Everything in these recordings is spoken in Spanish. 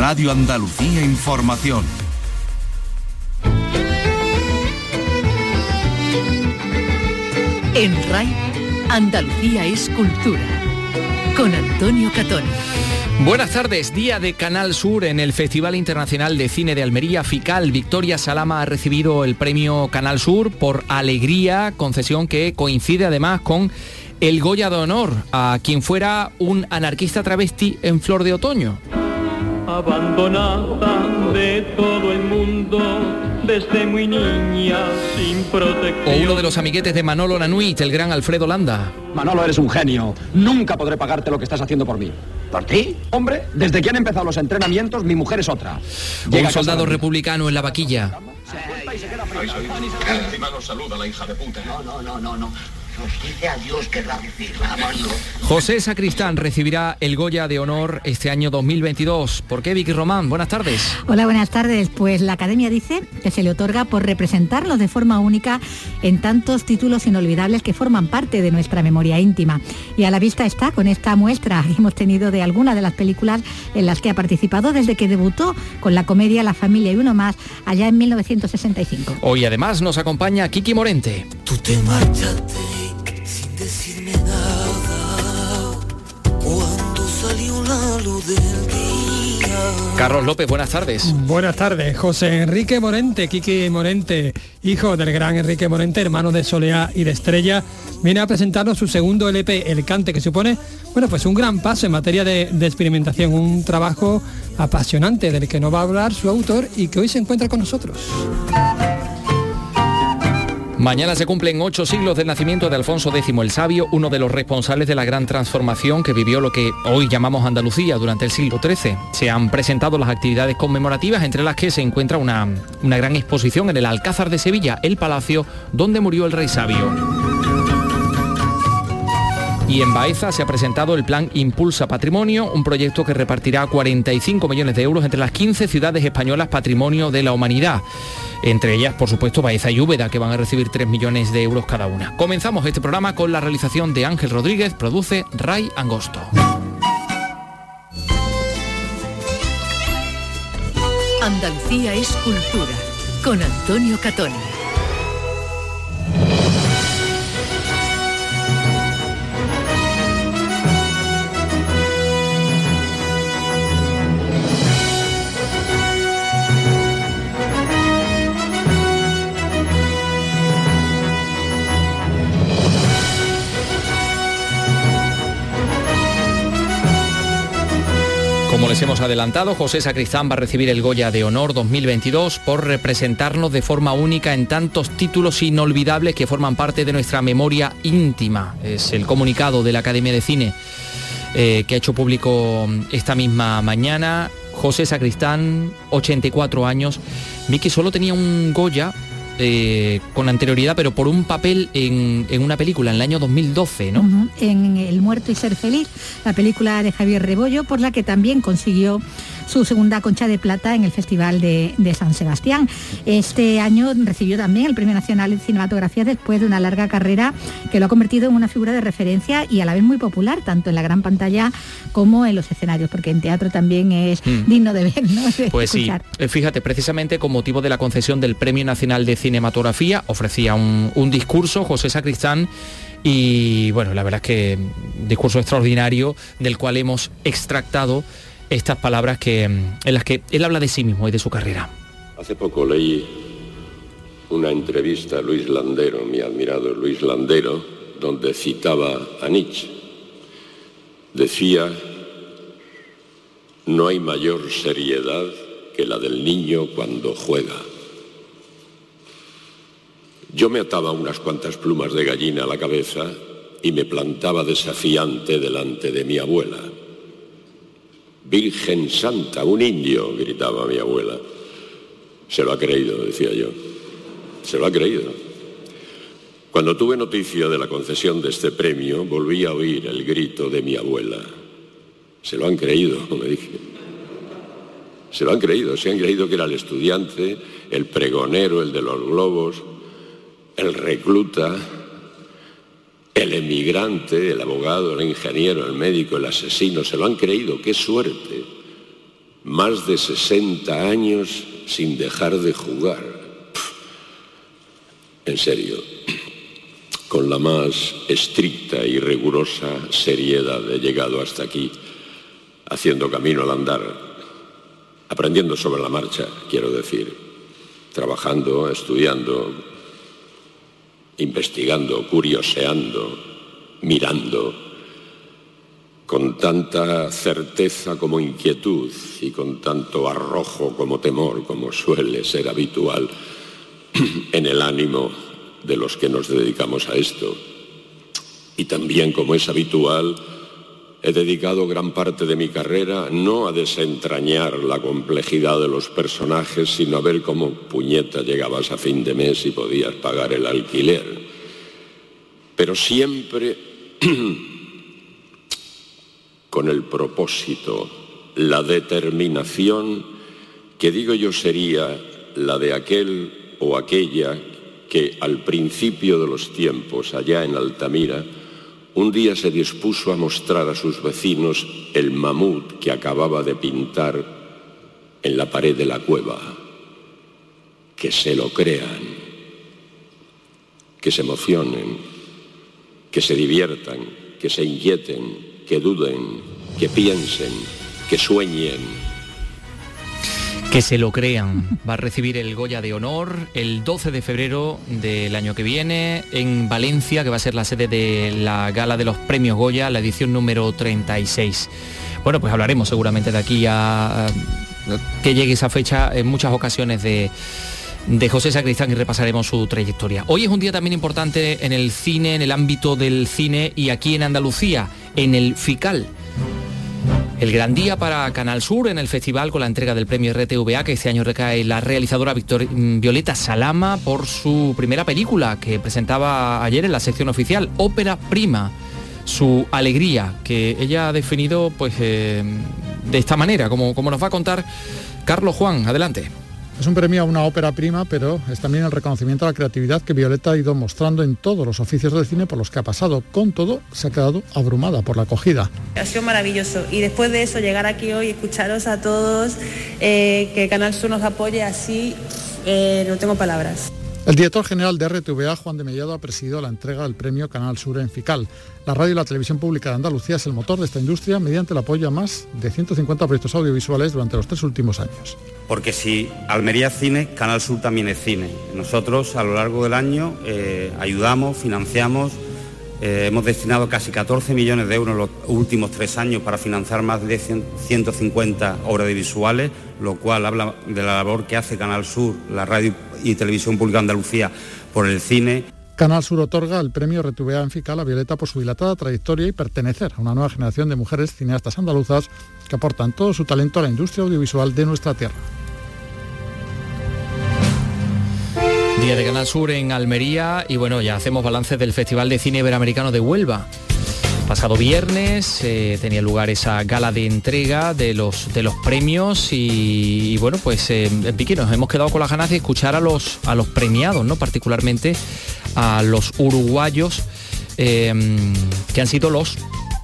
Radio Andalucía Información. En RAI, Andalucía es cultura. Con Antonio Catón. Buenas tardes, día de Canal Sur en el Festival Internacional de Cine de Almería FICAL. Victoria Salama ha recibido el premio Canal Sur por Alegría, concesión que coincide además con el Goya de Honor a quien fuera un anarquista travesti en Flor de Otoño. Abandonada de todo el mundo desde muy niña, sin protección. O uno de los amiguetes de Manolo Nanuit, el gran Alfredo Landa. Manolo, eres un genio. Nunca podré pagarte lo que estás haciendo por mí. ¿Por ti? Hombre, desde que han empezado los entrenamientos, mi mujer es otra. Llega un soldado republicano en la vaquilla. saluda la hija de puta. No, no, no, no, no dice adiós que la José Sacristán recibirá el Goya de Honor este año 2022. ¿Por qué, Vicky Román? Buenas tardes. Hola, buenas tardes. Pues la Academia dice que se le otorga por representarlos de forma única en tantos títulos inolvidables que forman parte de nuestra memoria íntima. Y a la vista está con esta muestra que hemos tenido de algunas de las películas en las que ha participado desde que debutó con la comedia La familia y uno más allá en 1965. Hoy además nos acompaña Kiki Morente. Tú te marchaste luz del día. Carlos López, buenas tardes. Buenas tardes, José Enrique Morente, Quique Morente, hijo del gran Enrique Morente, hermano de Soleá y de Estrella, viene a presentarnos su segundo LP, El Cante, que supone, bueno, pues un gran paso en materia de, de experimentación, un trabajo apasionante del que nos va a hablar su autor y que hoy se encuentra con nosotros. Mañana se cumplen ocho siglos del nacimiento de Alfonso X el Sabio, uno de los responsables de la gran transformación que vivió lo que hoy llamamos Andalucía durante el siglo XIII. Se han presentado las actividades conmemorativas, entre las que se encuentra una, una gran exposición en el Alcázar de Sevilla, el palacio donde murió el rey sabio. Y en Baeza se ha presentado el plan Impulsa Patrimonio, un proyecto que repartirá 45 millones de euros entre las 15 ciudades españolas Patrimonio de la Humanidad entre ellas, por supuesto, Baeza y Úbeda, que van a recibir 3 millones de euros cada una. Comenzamos este programa con la realización de Ángel Rodríguez, produce Ray Angosto. Andalucía es cultura, con Antonio Catón. Como les hemos adelantado, José Sacristán va a recibir el Goya de Honor 2022 por representarnos de forma única en tantos títulos inolvidables que forman parte de nuestra memoria íntima. Es el comunicado de la Academia de Cine eh, que ha hecho público esta misma mañana. José Sacristán, 84 años. Vicky solo tenía un Goya eh, con anterioridad, pero por un papel en, una película en el año 2012, ¿no? En El muerto y ser feliz, la película de Javier Rebollo, por la que también consiguió su segunda concha de plata en el Festival de, San Sebastián. Este año recibió también el Premio Nacional de Cinematografía después de una larga carrera que lo ha convertido en una figura de referencia y a la vez muy popular, tanto en la gran pantalla como en los escenarios, porque en teatro también es mm. digno de ver, ¿no? pues sí, eh, fíjate, precisamente con motivo de la concesión del Premio Nacional de Cinematografía, ofrecía un, discurso José Sacristán y bueno, la verdad es que discurso extraordinario del cual hemos extractado estas palabras que, en las que él habla de sí mismo y de su carrera. Hace poco leí una entrevista a Luis Landero, mi admirado Luis Landero, donde citaba a Nietzsche. Decía, no hay mayor seriedad que la del niño cuando juega. Yo me ataba unas cuantas plumas de gallina a la cabeza y me plantaba desafiante delante de mi abuela. Virgen Santa, un indio, gritaba mi abuela. Se lo ha creído, decía yo. Se lo ha creído. Cuando tuve noticia de la concesión de este premio, volví a oír el grito de mi abuela. Se lo han creído, me dije. Se lo han creído, se han creído que era el estudiante, el pregonero, el de los globos, el recluta, el emigrante, el abogado, el ingeniero, el médico, el asesino, se lo han creído, qué suerte. Más de 60 años sin dejar de jugar. En serio, con la más estricta y rigurosa seriedad he llegado hasta aquí, haciendo camino al andar, aprendiendo sobre la marcha, quiero decir, trabajando, estudiando, investigando, curioseando, mirando, con tanta certeza como inquietud y con tanto arrojo como temor, como suele ser habitual en el ánimo de los que nos dedicamos a esto. Y también, como es habitual, he dedicado gran parte de mi carrera no a desentrañar la complejidad de los personajes, sino a ver cómo puñeta llegabas a fin de mes y podías pagar el alquiler. Pero siempre con el propósito, la determinación que digo yo sería la de aquel o aquella que al principio de los tiempos, allá en Altamira, un día se dispuso a mostrar a sus vecinos el mamut que acababa de pintar en la pared de la cueva. Que se lo crean, que se emocionen, que se diviertan, que se inquieten, que duden, que piensen, que sueñen, que se lo crean. Va a recibir el Goya de Honor el 12 de febrero del año que viene en Valencia, que va a ser la sede de la gala de los premios Goya, la edición número 36. Bueno, pues hablaremos seguramente de aquí a, que llegue esa fecha en muchas ocasiones de, de José Sacristán y repasaremos su trayectoria. Hoy es un día también importante en el cine, en el ámbito del cine y aquí en Andalucía, en el FICAL. El gran día para Canal Sur en el festival con la entrega del premio RTVA que este año recae la realizadora Victor, mm, Violeta Salama por su primera película que presentaba ayer en la sección oficial, Ópera Prima. Su alegría, que ella ha definido pues, eh, de esta manera, como, como nos va a contar Carlos Juan. Adelante. Es un premio a una ópera prima, pero es también el reconocimiento a la creatividad que Violeta ha ido mostrando en todos los oficios del cine por los que ha pasado. Con todo, se ha quedado abrumada por la acogida. Ha sido maravilloso y después de eso llegar aquí hoy, escucharos a todos, eh, que Canal Sur nos apoye así, eh, no tengo palabras. El director general de RTVA, Juan de Mellado, ha presidido la entrega del premio Canal Sur en FICAL. La radio y la televisión pública de Andalucía es el motor de esta industria mediante el apoyo a más de 150 proyectos audiovisuales durante los tres últimos años. Porque si Almería es cine, Canal Sur también es cine. Nosotros a lo largo del año eh, ayudamos, financiamos, eh, hemos destinado casi 14 millones de euros en los últimos tres años para financiar más de 150 obras audiovisuales, lo cual habla de la labor que hace Canal Sur, la radio y televisión pública de Andalucía por el cine. Canal Sur otorga el premio Retuvea en FICAL a Violeta por su dilatada trayectoria y pertenecer a una nueva generación de mujeres cineastas andaluzas que aportan todo su talento a la industria audiovisual de nuestra tierra. Día de Canal Sur en Almería y bueno, ya hacemos balance del Festival de Cine Iberoamericano de Huelva. Pasado viernes eh, tenía lugar esa gala de entrega de los, de los premios y, bueno, pues eh, Piqui nos hemos quedado con las ganas de escuchar a los, a los premiados, ¿no? particularmente a los uruguayos eh, que han sido los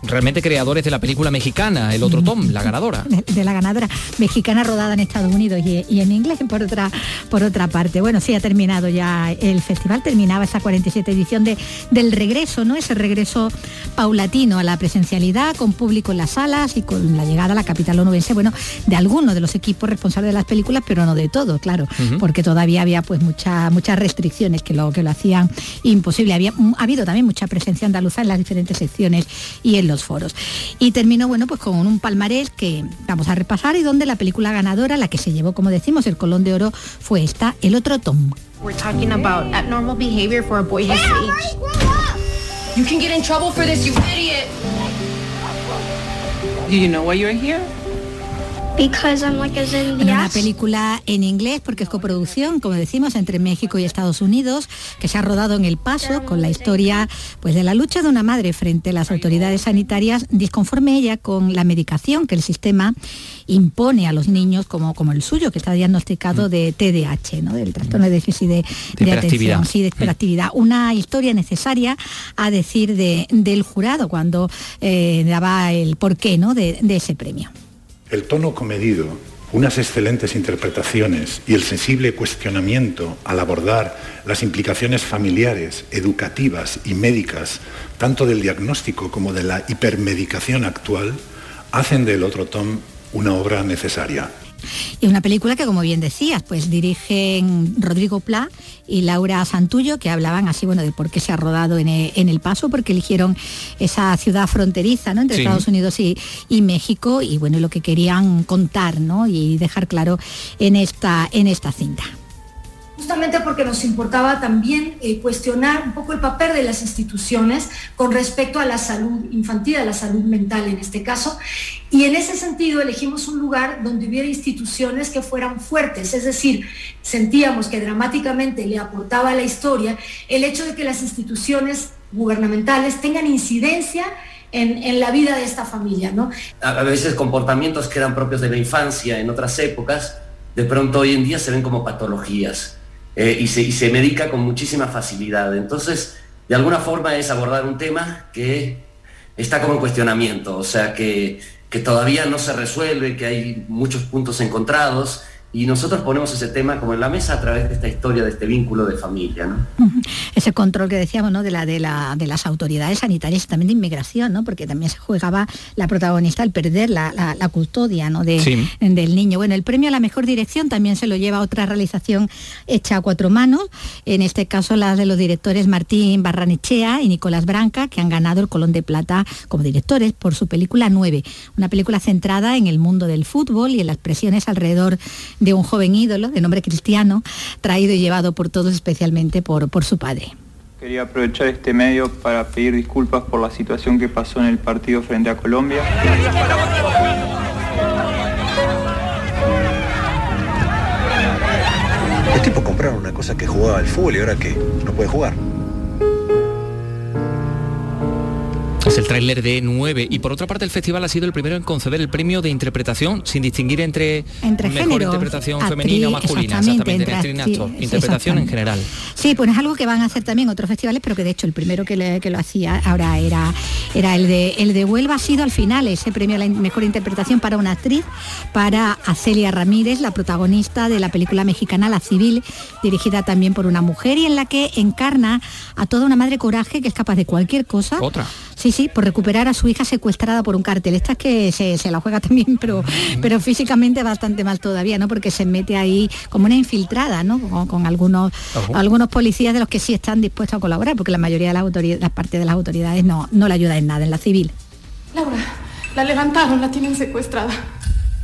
realmente creadores de la película mexicana, El otro Tom, la ganadora. De, la ganadora mexicana rodada en Estados Unidos y, en inglés por otra, por otra parte. Bueno, sí, ha terminado ya el festival, terminaba esa 47 edición de, del regreso, ¿no? Ese regreso paulatino a la presencialidad, con público en las salas y con la llegada a la capital onubense, bueno, de algunos de los equipos responsables de las películas, pero no de todos, claro, porque todavía había pues muchas muchas restricciones que lo, que lo hacían imposible. Había ha habido también mucha presencia andaluza en las diferentes secciones y en los foros. Y terminó, bueno, pues con un palmarés que vamos a repasar y donde la película ganadora, la que se llevó, como decimos, el Colón de Oro, fue esta, El otro Tom. We're talking about abnormal behavior for a boy his age. You can get in trouble for this, you idiot. Do you know why you're here? Una película en inglés porque es coproducción, como decimos, entre México y Estados Unidos, que se ha rodado en El Paso con la historia pues, de la lucha de una madre frente a las autoridades sanitarias, disconforme ella con la medicación que el sistema impone a los niños como, como el suyo, que está diagnosticado de TDAH, ¿no? del trastorno de déficit de, atención, sí, de hiperactividad. Una historia necesaria a decir del jurado cuando eh, daba el porqué ¿no? de ese premio. El tono comedido, unas excelentes interpretaciones y el sensible cuestionamiento al abordar las implicaciones familiares, educativas y médicas, tanto del diagnóstico como de la hipermedicación actual, hacen del otro tom una obra necesaria. Y una película que, como bien decías, pues dirigen Rodrigo Pla y Laura Santullo, que hablaban así, bueno, de por qué se ha rodado en e- El, Paso, porque eligieron esa ciudad fronteriza, ¿no? Entre Sí. Estados Unidos y, y México, y bueno, lo que querían contar, ¿no? Y dejar claro en esta, en esta cinta. Justamente porque nos importaba también eh, cuestionar un poco el papel de las instituciones con respecto a la salud infantil, a la salud mental en este caso. Y en ese sentido elegimos un lugar donde hubiera instituciones que fueran fuertes, es decir, sentíamos que dramáticamente le aportaba a la historia el hecho de que las instituciones gubernamentales tengan incidencia en, en la vida de esta familia, ¿no? a veces comportamientos que eran propios de la infancia en otras épocas, de pronto hoy en día se ven como patologías eh, y, se, y se medica con muchísima facilidad. Entonces, de alguna forma es abordar un tema que está como en cuestionamiento, o sea, que, que todavía no se resuelve, que hay muchos puntos encontrados. Y nosotros ponemos ese tema como en la mesa a través de esta historia, de este vínculo de familia. ¿no? ese control que decíamos ¿no? de, la, de, la, de las autoridades sanitarias y también de inmigración, ¿no? porque también se jugaba la protagonista al perder la, la- la custodia ¿no? de, Sí. del niño. Bueno, el premio a la mejor dirección también se lo lleva otra realización hecha a cuatro manos, en este caso la de los directores Martín Barranechea y Nicolás Branca, que han ganado el Colón de Plata como directores por su película 9, una película centrada en el mundo del fútbol y en las presiones alrededor de un joven ídolo de nombre cristiano, traído y llevado por todos, especialmente por, por su padre. Quería aprovechar este medio para pedir disculpas por la situación que pasó en el partido frente a Colombia. Los tipos compraron una cosa que jugaba al fútbol y ahora que no puede jugar. Es el tráiler de 9 y por otra parte el festival ha sido el primero en conceder el premio de interpretación sin distinguir entre, Entre mejor géneros, interpretación actriz, femenina o masculina, exactamente, exactamente, entre entre actriz y actriz, actor. interpretación en general. Sí, pues es algo que van a hacer también otros festivales, pero que de hecho el primero que, le- que lo hacía ahora era, era el, de, el de Huelva, ha sido al final ese premio a la mejor interpretación para una actriz, para Acelia Ramírez, la protagonista de la película mexicana La Civil, dirigida también por una mujer y en la que encarna a toda una madre coraje que es capaz de cualquier cosa. Otra. Sí, sí, por recuperar a su hija secuestrada por un cartel. Esta es que se, se la juega también, pero, pero físicamente bastante mal todavía, ¿no? Porque se mete ahí como una infiltrada, ¿no? Con, con algunos, algunos policías de los que sí están dispuestos a colaborar, porque la mayoría de las autoridades, las partes de las autoridades no, no le ayuda en nada en la civil. Laura, la levantaron, la tienen secuestrada.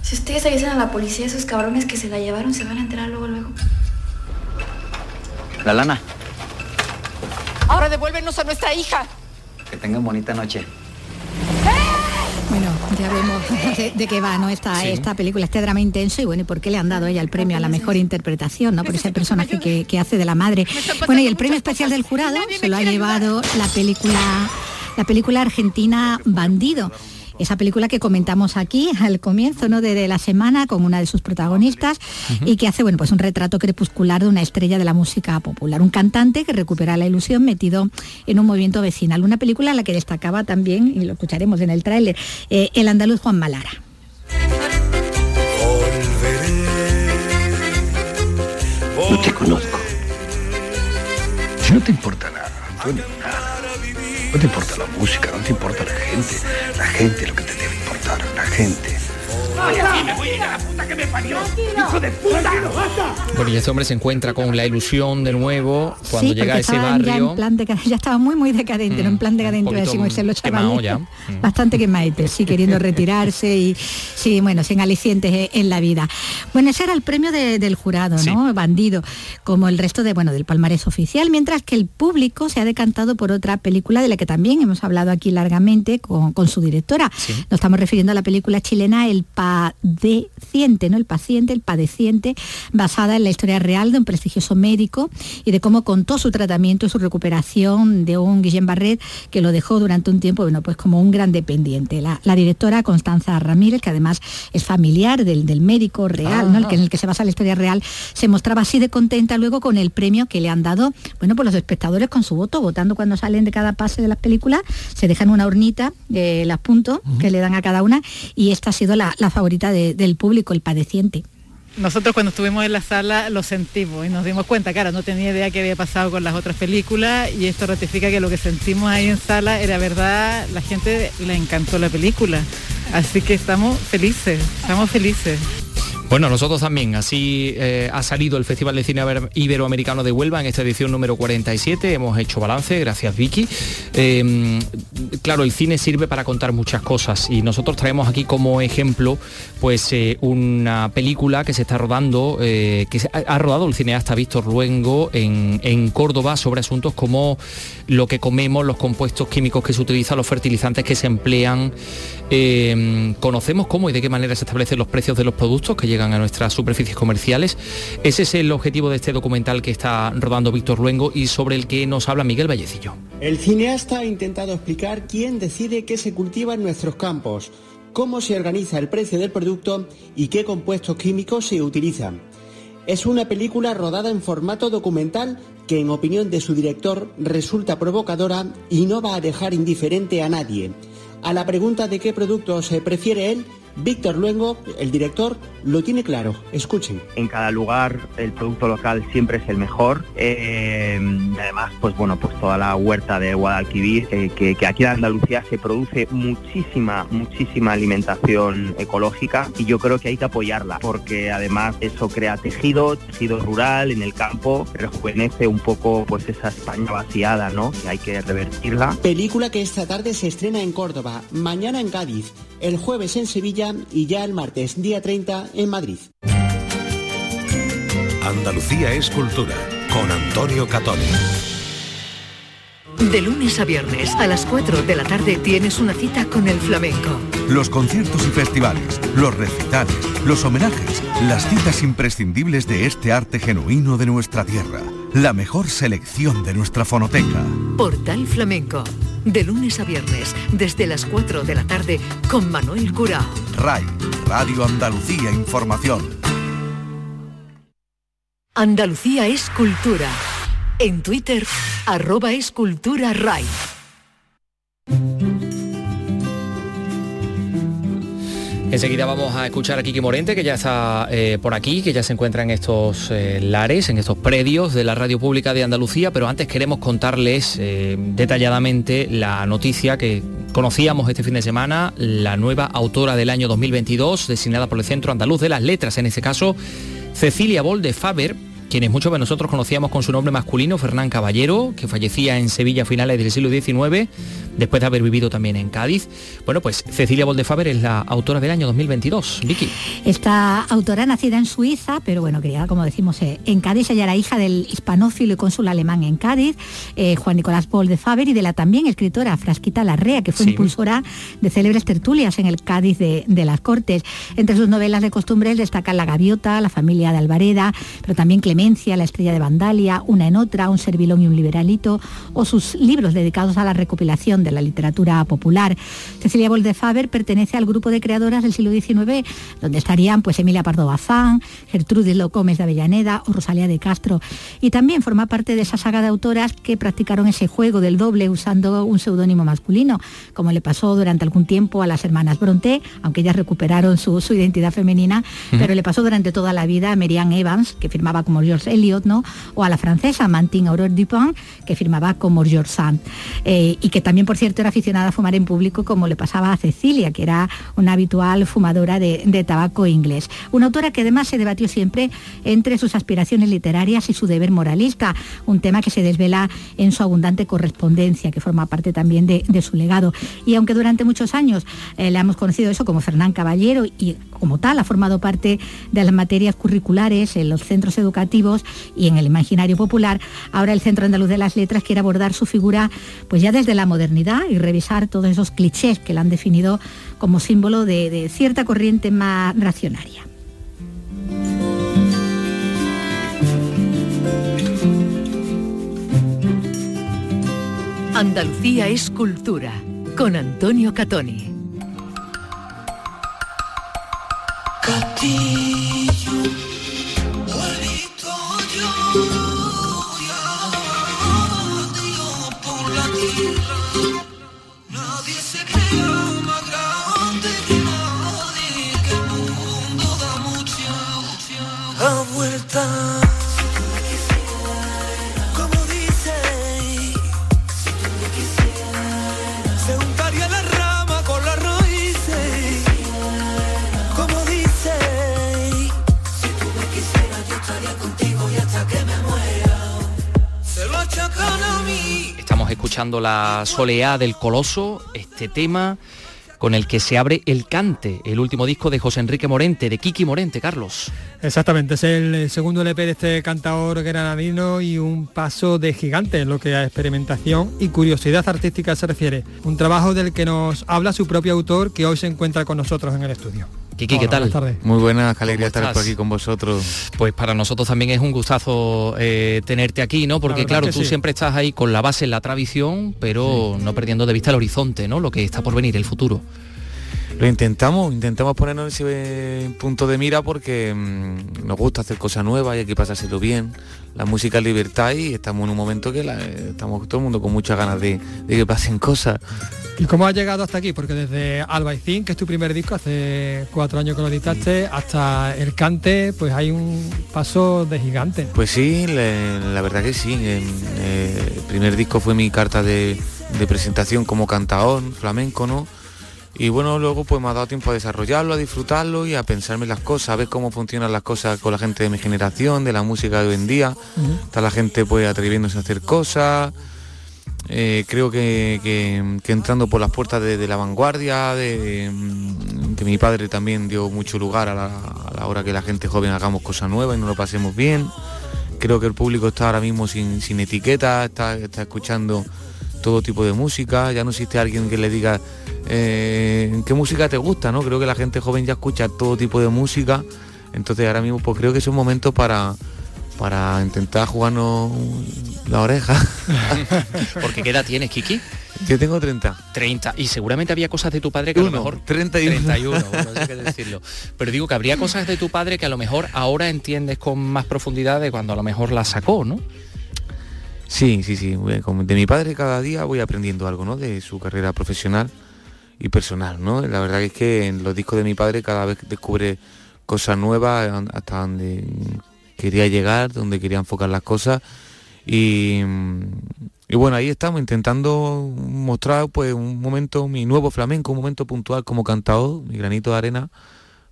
Si ustedes avisen a la policía, esos cabrones que se la llevaron se van a enterar luego, luego. La lana, Ahora devuélvenos a nuestra hija. Que tengan bonita noche. Bueno, ya vemos de, de qué va, ¿no? Esta, Sí. esta película, este drama intenso y bueno, ¿y por qué le han dado ella el premio a la mejor interpretación, ¿no? Por ese personaje que, que hace de la madre. Bueno, y el premio especial del jurado se lo ha llevado la película, la película argentina Bandido. Esa película que comentamos aquí al comienzo ¿no? de, de la semana con una de sus protagonistas y que hace bueno, pues un retrato crepuscular de una estrella de la música popular, un cantante que recupera la ilusión metido en un movimiento vecinal. Una película en la que destacaba también, y lo escucharemos en el tráiler, eh, el andaluz Juan Malara. No te conozco. Si no te importa nada, Antonio, nada. No te importa la música, no te importa la gente. La gente es lo que te debe importar, la gente. Me voy a ir a la puta que me parió! ¡Hijo de puta! Bueno, y este hombre se encuentra con la ilusión de nuevo cuando Sí, llega a ese Ya, barrio. en plan decadente, ya estaba muy, muy decadente, no en plan decadente, dicen los chavales. ya. Mm. Bastante quemaete, sí, queriendo retirarse y, sí, bueno, sin alicientes eh, en la vida. Bueno, ese era el premio de- del jurado, ¿no? Bandido, como el resto de, bueno, del palmarés oficial, mientras que el público se ha decantado por otra película de la que también hemos hablado aquí largamente con, con su directora. Nos estamos refiriendo a la película chilena El Padeciente, ¿no? El paciente, el padeciente, basada en la historia real de un prestigioso médico y de cómo contó su tratamiento y su recuperación de un Guillem Barret que lo dejó durante un tiempo, bueno, pues como un gran dependiente. La, la directora Constanza Ramírez, que además es familiar del, del médico real, ¿no? el que, en el que se basa la historia real, se mostraba así de contenta luego con el premio que le han dado, bueno, pues los espectadores con su voto, votando cuando salen de cada pase de las películas, se dejan una urnita, eh, las puntos que le dan a cada una, y esta ha sido la, la favorita favorita de- del público, El Padeciente. Nosotros cuando estuvimos en la sala lo sentimos y nos dimos cuenta, claro, no tenía idea qué había pasado con las otras películas y esto ratifica que lo que sentimos ahí en sala era verdad, la gente le encantó la película. Así que estamos felices, estamos felices. Bueno, nosotros también. Así eh, ha salido el Festival de Cine Iber- Iberoamericano de Huelva en esta edición número 47. Hemos hecho balance, gracias Vicky. Eh, claro, el cine sirve para contar muchas cosas y nosotros traemos aquí como ejemplo pues eh, una película que se está rodando, eh, que ha, rodado el cineasta Víctor Luengo en, en Córdoba sobre asuntos como lo que comemos, los compuestos químicos que se utilizan, los fertilizantes que se emplean. Eh, conocemos cómo y de qué manera se establecen los precios de los productos que llegan a nuestras superficies comerciales. Ese es el objetivo de este documental que está rodando Víctor Luengo y sobre el que nos habla Miguel Vallecillo. El cineasta ha intentado explicar quién decide qué se cultiva en nuestros campos, cómo se organiza el precio del producto y qué compuestos químicos se utilizan. Es una película rodada en formato documental que en opinión de su director resulta provocadora y no va a dejar indiferente a nadie. A la pregunta de qué producto se prefiere él, Víctor Luengo, el director, lo tiene claro. Escuchen. En cada lugar el producto local siempre es el mejor. Eh, además, pues bueno, pues toda la huerta de Guadalquivir, eh, que, que aquí en Andalucía se produce muchísima, muchísima alimentación ecológica y yo creo que hay que apoyarla porque además eso crea tejido, tejido rural en el campo, rejuvenece un poco pues esa España vaciada, ¿no? Que hay que revertirla. Película que esta tarde se estrena en Córdoba, mañana en Cádiz, el jueves en Sevilla y ya el martes, día 30, en Madrid. Andalucía es cultura con Antonio Catoni. De lunes a viernes a las 4 de la tarde tienes una cita con el flamenco. Los conciertos y festivales, los recitales, los homenajes, las citas imprescindibles de este arte genuino de nuestra tierra, la mejor selección de nuestra fonoteca. Portal Flamenco. De lunes a viernes, desde las 4 de la tarde, con Manuel Curao. RAI, Radio Andalucía Información. Andalucía es cultura. En Twitter, arroba escultura RAI. Enseguida vamos a escuchar a Kiki Morente, que ya está eh, por aquí, que ya se encuentra en estos eh, lares, en estos predios de la Radio Pública de Andalucía, pero antes queremos contarles eh, detalladamente la noticia que conocíamos este fin de semana, la nueva autora del año 2022, designada por el Centro Andaluz de las Letras, en este caso Cecilia Bolde Faber, quienes muchos de nosotros conocíamos con su nombre masculino, Fernán Caballero, que fallecía en Sevilla a finales del siglo XIX, después de haber vivido también en Cádiz. Bueno, pues Cecilia Boldefaber es la autora del año 2022. Vicky. Esta autora nacida en Suiza, pero bueno, criada, como decimos, eh, en Cádiz, ella era hija del hispanófilo y cónsul alemán en Cádiz, eh, Juan Nicolás Boldefaber, y de la también escritora Frasquita Larrea, que fue Sí. impulsora de célebres tertulias en el Cádiz de, de las Cortes. Entre sus novelas de costumbres destacan La Gaviota, La familia de Alvareda, pero también Clemencia, La estrella de Vandalia, Una en otra, Un servilón y un liberalito, o sus libros dedicados a la recopilación de la literatura popular. Cecilia Boldefaber pertenece al grupo de creadoras del siglo XIX, donde estarían pues Emilia Pardo Bazán, Gertrudis Locómez de Avellaneda o Rosalía de Castro. Y también forma parte de esa saga de autoras que practicaron ese juego del doble usando un seudónimo masculino, como le pasó durante algún tiempo a las hermanas Bronte, aunque ellas recuperaron su, su identidad femenina, pero le pasó durante toda la vida a Marianne Evans, que firmaba como George Eliot, ¿no? o a la francesa Martine Aurore Dupin, que firmaba como George Sand, Eh, y que también, por cierto, era aficionada a fumar en público, como le pasaba a Cecilia, que era una habitual fumadora de, tabaco inglés. Una autora que además se debatió siempre entre sus aspiraciones literarias y su deber moralista, un tema que se desvela en su abundante correspondencia, que forma parte también de, su legado. Y aunque durante muchos años eh, le hemos conocido eso como Fernán Caballero y como tal ha formado parte de las materias curriculares en los centros educativos y en el imaginario popular, ahora el Centro Andaluz de las Letras quiere abordar su figura pues ya desde la modernidad y revisar todos esos clichés que la han definido como símbolo de, de cierta corriente más racionaria. Andalucía es cultura. Con Antonio Catoni. Estamos escuchando la soleá del Coloso, este tema con el que se abre El Cante, el último disco de José Enrique Morente, de Kiki Morente, Carlos. Exactamente, es el segundo LP de este cantador granadino y un paso de gigante en lo que a experimentación y curiosidad artística se refiere. Un trabajo del que nos habla su propio autor que hoy se encuentra con nosotros en el estudio. Kiki, ¿qué tal? Buenas tardes. Muy buenas, qué alegría ¿Cómo estar por aquí con vosotros. Pues para nosotros también es un gustazo eh, tenerte aquí, ¿no? Porque claro, tú sí. siempre estás ahí con la base en la tradición, pero no perdiendo de vista el horizonte, ¿no? Lo que está por venir, el futuro. Lo intentamos, intentamos ponernos ese eh, punto de mira porque mm, nos gusta hacer cosas nuevas y hay que pasárselo bien. La música es libertad y estamos en un momento que la- eh, estamos todo el mundo con muchas ganas de, de que pasen cosas. ¿Y cómo has llegado hasta aquí? Porque desde Albaicín, que es tu primer disco, hace cuatro años que lo editaste, hasta El Cante, pues hay un paso de gigante. Pues sí, la verdad que sí. eh, el primer disco fue mi carta de, de presentación como cantador flamenco, ¿no? Y bueno, luego pues me ha dado tiempo a desarrollarlo, a disfrutarlo y a pensarme las cosas, a ver cómo funcionan las cosas con la gente de mi generación, de la música de hoy en día. Está la gente pues atreviéndose a hacer cosas. Eh, creo que, entrando por las puertas de, la vanguardia, de, mm, que mi padre también dio mucho lugar a la, a la hora que la gente joven hagamos cosas nuevas y nos lo pasemos bien. Creo que el público está ahora mismo sin, sin etiqueta, está, está escuchando todo tipo de música, ya no existe alguien que le diga eh, qué música te gusta, ¿no? Creo que la gente joven ya escucha todo tipo de música, entonces ahora mismo pues creo que es un momento para, para intentar jugarnos la oreja. Porque ¿qué edad tienes, Kiki? Yo tengo 30. 30. Y seguramente había cosas de tu padre que a lo mejor... 31. 31, bueno, no sé qué decirlo. Pero digo que habría cosas de tu padre que a lo mejor ahora entiendes con más profundidad de cuando a lo mejor las sacó, ¿no? Sí, sí, sí. De mi padre cada día voy aprendiendo algo, ¿no? De su carrera profesional y personal, ¿no? La verdad es que en los discos de mi padre cada vez descubre cosas nuevas hasta donde quería llegar, donde quería enfocar las cosas. Y, mm, y bueno, ahí estamos intentando mostrar pues un momento, mi nuevo flamenco, un momento puntual como cantador, mi granito de arena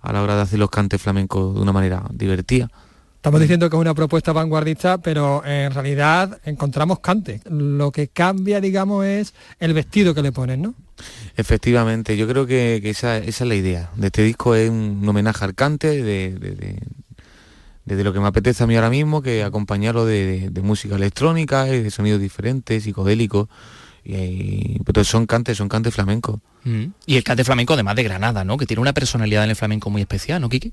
a la hora de hacer los cantes flamencos de una manera divertida. Estamos diciendo que es una propuesta vanguardista, pero en realidad encontramos cante. Lo que cambia, digamos, es el vestido que le ponen, ¿no? Efectivamente, yo creo que, que esa, esa es la idea. De este disco es un homenaje al cante, de, de- de- desde lo que me apetece a mí ahora mismo, que acompañarlo de, de- de música electrónica, y de sonidos diferentes, psicodélicos, y, y- pero son cantes, son cantes flamencos. Mm. Y el cante flamenco además de Granada, ¿no? Que tiene una personalidad en el flamenco muy especial, ¿no, Kiki?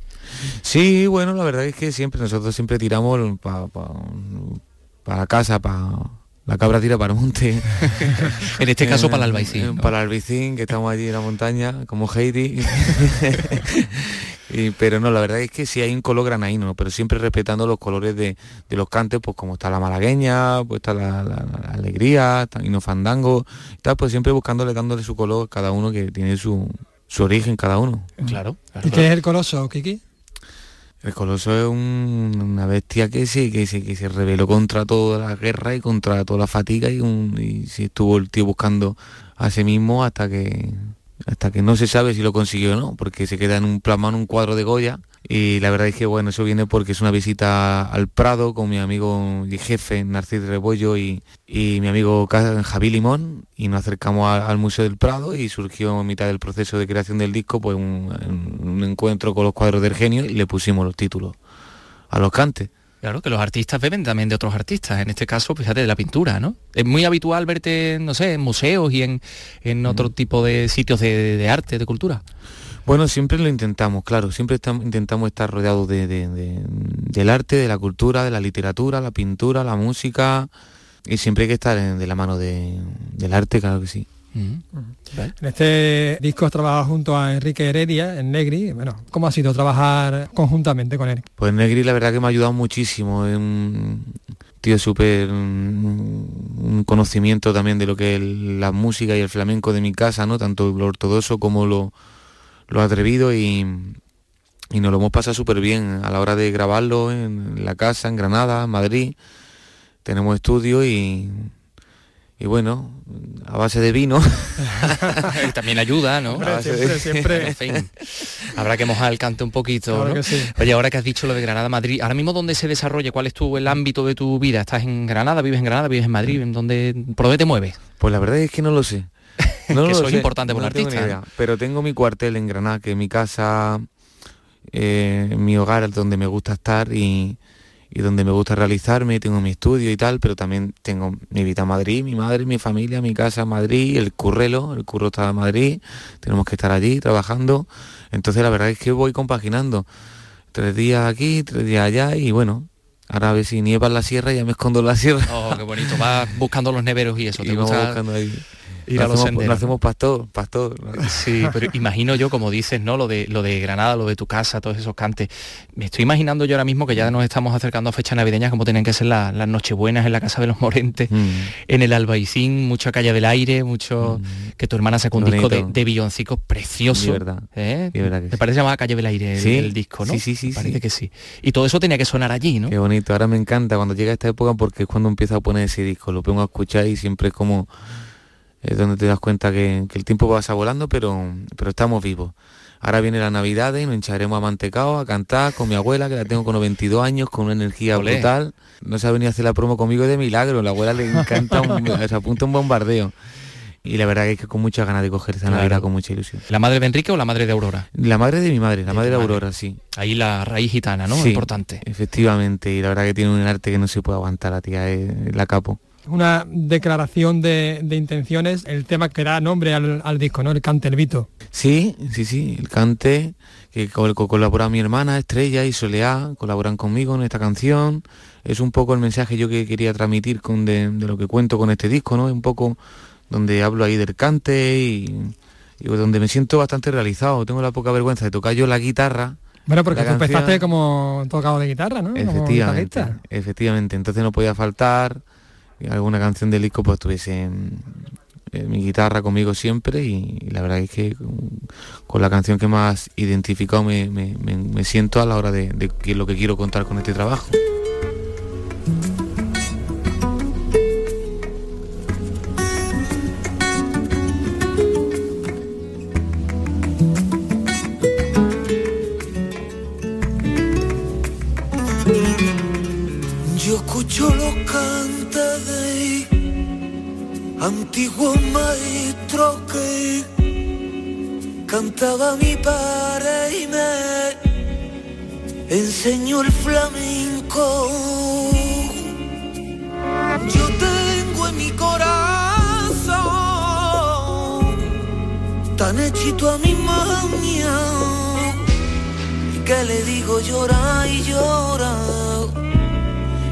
Sí, bueno, la verdad es que siempre, nosotros siempre tiramos para casa, para la cabra tira para el monte. En este caso para el Albaicín, Eh, ¿no? Para el Albaicín, que estamos allí en la montaña, como Heidi. Y- pero no, la verdad es que sí hay un color granaíno, pero siempre respetando los colores de, de los cantes, pues como está la malagueña, pues está la, la- la alegría, está Hino Fandango, y tal, pues siempre buscándole, dándole su color cada uno que tiene su, su origen cada uno. Claro. ¿Y qué es el coloso, Kiki? El Coloso es un- una bestia que se, que, se, que se rebeló contra toda la guerra y contra toda la fatiga y, un, y sí estuvo el tío buscando a sí mismo hasta que hasta que no se sabe si lo consiguió o no, porque se queda en un plasmado un cuadro de Goya y la verdad es que bueno, eso viene porque es una visita al Prado con mi amigo y jefe Narcís Rebollo y, y mi amigo Javi Limón y nos acercamos al Museo del Prado y surgió en mitad del proceso de creación del disco pues un, un encuentro con los cuadros del genio y le pusimos los títulos a los cantes. Claro, que los artistas beben también de otros artistas, en este caso, fíjate, de la pintura, ¿no? Es muy habitual verte, no sé, en museos y en, en otro tipo de sitios de, de arte, de cultura. Bueno, siempre lo intentamos, claro, siempre estamos, intentamos estar rodeados de, de- de- del arte, de la cultura, de la literatura, la pintura, la música, y siempre hay que estar en- de la mano de- del arte, claro que sí. En este disco has trabajado junto a Enrique Heredia en Negri. Bueno, ¿cómo ha sido trabajar conjuntamente con él? Pues Negri la verdad que me ha ayudado muchísimo, es un tío súper, un un conocimiento también de lo que es la música y el flamenco de mi casa, ¿no? Tanto lo ortodoxo como lo, lo atrevido y, y nos lo hemos pasado súper bien a la hora de grabarlo en la casa, en Granada, en Madrid. Tenemos estudio y, y bueno, a base de vino. Y también ayuda, ¿no? Hombre, siempre, de- siempre. En fin, habrá que mojar el cante un poquito, Claro ¿no? que sí. Oye, ahora que has dicho lo de Granada, Madrid, ahora mismo dónde se desarrolla, cuál es tu el ámbito de tu vida? ¿Estás en Granada, vives en Granada, vives en Madrid? ¿En dónde, ¿Por dónde te mueves? Pues la verdad es que no lo sé. No Que lo es sé, importante para no un tengo artista, ni idea. Pero tengo mi cuartel en Granada, que es mi casa, eh, mi hogar donde me gusta estar y, y donde me gusta realizarme, tengo mi estudio y tal, pero también tengo mi vida en Madrid, mi madre, mi familia, mi casa en Madrid, el currelo, el curro está en Madrid, tenemos que estar allí trabajando. Entonces la verdad es que voy compaginando. Tres días aquí, tres días allá y bueno, ahora a ver si nieva en la sierra, ya me escondo en la sierra. Oh, qué bonito. Vas buscando los neveros y eso. ¿Te Y vamos gusta buscando ahí. Ir Lo a los hacemos- senderos? hacemos pastor, pastor. Sí, pero imagino yo, como dices, ¿no? Lo de lo de Granada, lo de tu casa, todos esos cantes. Me estoy imaginando yo ahora mismo que ya nos estamos acercando a fechas navideñas, como tienen que ser la- las nochebuenas en la casa de los Morentes, Mm. en el Albaicín, mucha calle del aire, mucho que tu hermana sacó un disco de, de villancicos precioso. De verdad, ¿eh? de verdad Me sí. parece llamada Calle del Aire el, Sí, el disco, ¿no? sí, sí, sí, Me parece sí. que sí. Y todo eso tenía que sonar allí, ¿no? Qué bonito, ahora me encanta cuando llega esta época porque es cuando empiezo a poner ese disco, lo pongo a escuchar y siempre es como es donde te das cuenta que, que el tiempo pasa volando, pero, pero estamos vivos. Ahora viene la Navidad y nos hincharemos a mantecao, a cantar con mi abuela, que la tengo con 92 años, con una energía Olé. brutal. No sabe ni hacer la promo conmigo de milagro, la abuela le encanta, un, se apunta un bombardeo. Y la verdad es que con muchas ganas de coger Claro. Navidad con mucha ilusión. ¿La madre de Enrique o la madre de Aurora? La madre de mi madre, la madre de tu madre. Aurora, sí. Ahí la raíz gitana, ¿no? Sí, Importante. Efectivamente, y la verdad que tiene un arte que no se puede aguantar la tía, es la capo. Una declaración de, de intenciones, el tema que da nombre al, al disco, ¿no? El cante el Vito. Sí, sí, sí, el cante, que co- co- colabora mi hermana Estrella y Soleá, colaboran conmigo en esta canción. Es un poco el mensaje yo que quería transmitir con de, de lo que cuento con este disco, ¿no? Un poco donde hablo ahí del cante y, y donde me siento bastante realizado. Tengo la poca vergüenza de tocar yo la guitarra. Bueno, porque tú empezaste como tocado de guitarra, ¿no? Efectivamente. Entonces no podía faltar alguna canción del disco pues tuviese mi guitarra conmigo siempre y, la verdad es que con, la canción que más identificado me, me- me- siento a la hora de, de lo que quiero contar con este trabajo. Antiguos maestros que cantaba mi padre y me enseñó el flamenco. Yo tengo en mi corazón tan hechito a mi mamia que le digo llora y llora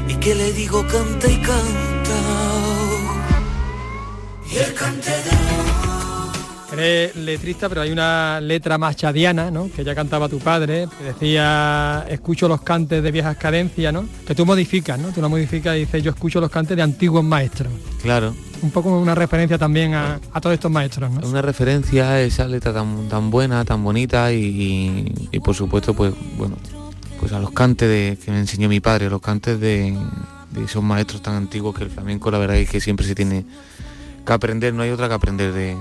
y que le digo canta y canta Eres letrista, pero hay una letra más chadiana, ¿no? Que ya cantaba tu padre, que decía, escucho los cantes de viejas cadencias, ¿no? Que tú modificas, ¿no? Tú lo modificas y dices, yo escucho los cantes de antiguos maestros. Claro, Un poco una referencia también a, a todos estos maestros, ¿no? una referencia a esa letra tan, tan buena, tan bonita y, y- y por supuesto pues bueno, pues a los cantes de, que me enseñó mi padre, los cantes de, de esos maestros tan antiguos que el flamenco la verdad es que siempre se tiene que aprender, no hay otra que aprender de,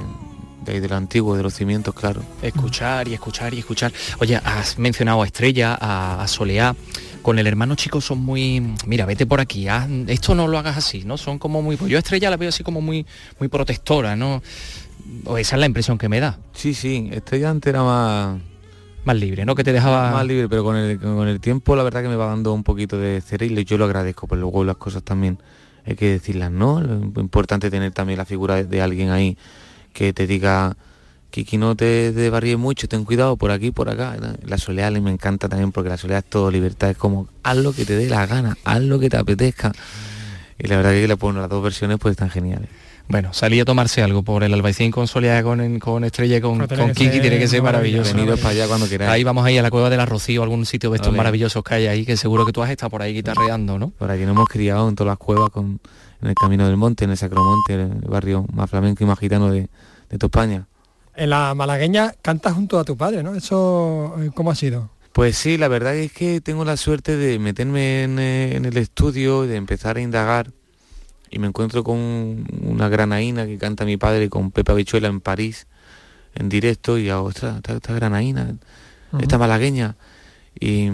de ahí, de lo antiguo, de los cimientos, claro. Escuchar y escuchar y escuchar. Oye, has mencionado a Estrella, a, a Soleá. Con el hermano chico son muy, mira, vete por aquí, haz- esto no lo hagas así, ¿no? Son como muy, pues yo a Estrella la veo así como muy, muy protectora, ¿no? O esa es la impresión que me da. Sí, sí, Estrella antes era más... Más libre, ¿no? Que te dejaba... Más libre, pero con el, con el tiempo la verdad que me va dando un poquito de cerebro y yo lo agradezco, pero luego las cosas también hay que decirlas, ¿no? Lo importante tener también la figura de, alguien ahí que te diga, Kiki, no te desvaríes mucho, ten cuidado por aquí, por acá. La soleá me encanta también porque la soleá es todo libertad, es como, haz lo que te dé la gana, haz lo que te apetezca. Y la verdad que pongo las dos versiones pues están geniales. Bueno, salí a tomarse algo por el Albaicín con con, con Estrella y con, con que Kiki, ser tiene que ser maravilloso. Venidos para allá cuando queráis. Ahí vamos ahí a la cueva de la Rocío, algún sitio de estos maravillosos que hay ahí, que seguro que tú has estado por ahí guitarreando, ¿no? Por allí nos hemos criado en todas las cuevas, con, en el Camino del Monte, en el Sacromonte, en el barrio más flamenco y más gitano de, de toda España. En la malagueña cantas junto a tu padre, ¿no? Eso, eh, ¿cómo ha sido? Pues sí, la verdad es que tengo la suerte de meterme en, eh, en el estudio, de empezar a indagar y me encuentro con una granaína que canta mi padre con Pepa Bichuela en París en directo y hago, ostras, esta, esta granaína, esta malagueña. Y,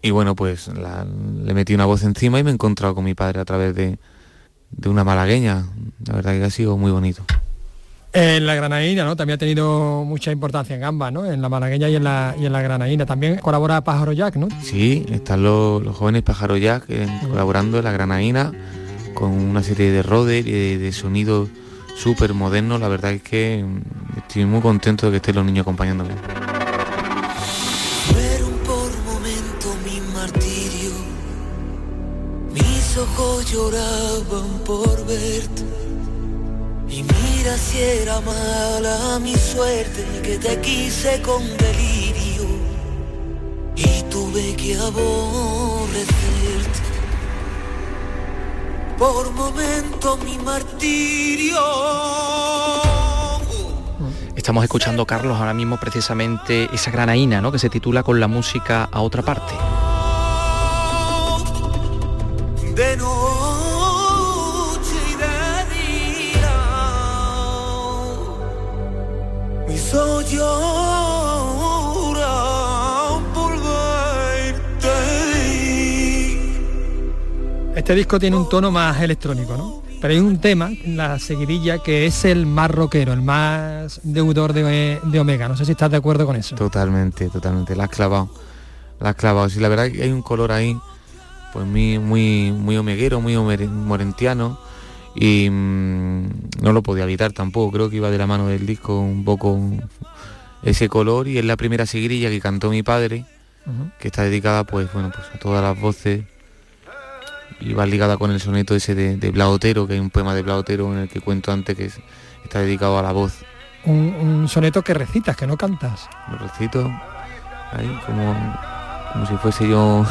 y bueno, pues la- le metí una voz encima y me he encontrado con mi padre a través de, de una malagueña. La verdad que ha sido muy bonito. En la granaína, ¿no? También ha tenido mucha importancia en ambas, ¿no? En la malagueña y en la, y en la granaína. También colabora Pájaro Jack, ¿no? Sí, están los, los jóvenes Pájaro Jack eh, colaborando en la granaína con una serie de roder y de, de sonidos súper modernos. La verdad es que mm, estoy muy contento de que estén los niños acompañándome. Fueron por momento mi martirio. Mis ojos lloraban por verte. Y mira si era mala mi suerte que te quise con delirio. Y tuve que aborrecerte. Por momento mi martirio. Estamos escuchando, Carlos, ahora mismo precisamente esa granaína, ¿no? Que se titula Con la música a otra parte. de noche Por verte. Este disco tiene un tono más electrónico, ¿no? Pero hay un tema en la seguidilla que es el más rockero, el más deudor de, de Omega. No sé si estás de acuerdo con eso. Totalmente, totalmente. La has clavado. La has clavado. Sí, la verdad que hay un color ahí, pues muy, muy, muy omeguero, muy morentiano. Y mm, no lo podía evitar tampoco. Creo que iba de la mano del disco un poco ese color. Y es la primera seguirilla que cantó mi padre, que está dedicada pues bueno pues a todas las voces. Y va ligada con el soneto ese de, de Blaotero, que hay un poema de Blaotero en el que cuento antes que es- está dedicado a la voz. Un, un soneto que recitas, que no cantas. Lo recito ahí como, como si fuese yo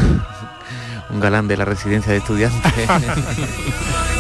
un galán de la residencia de estudiantes.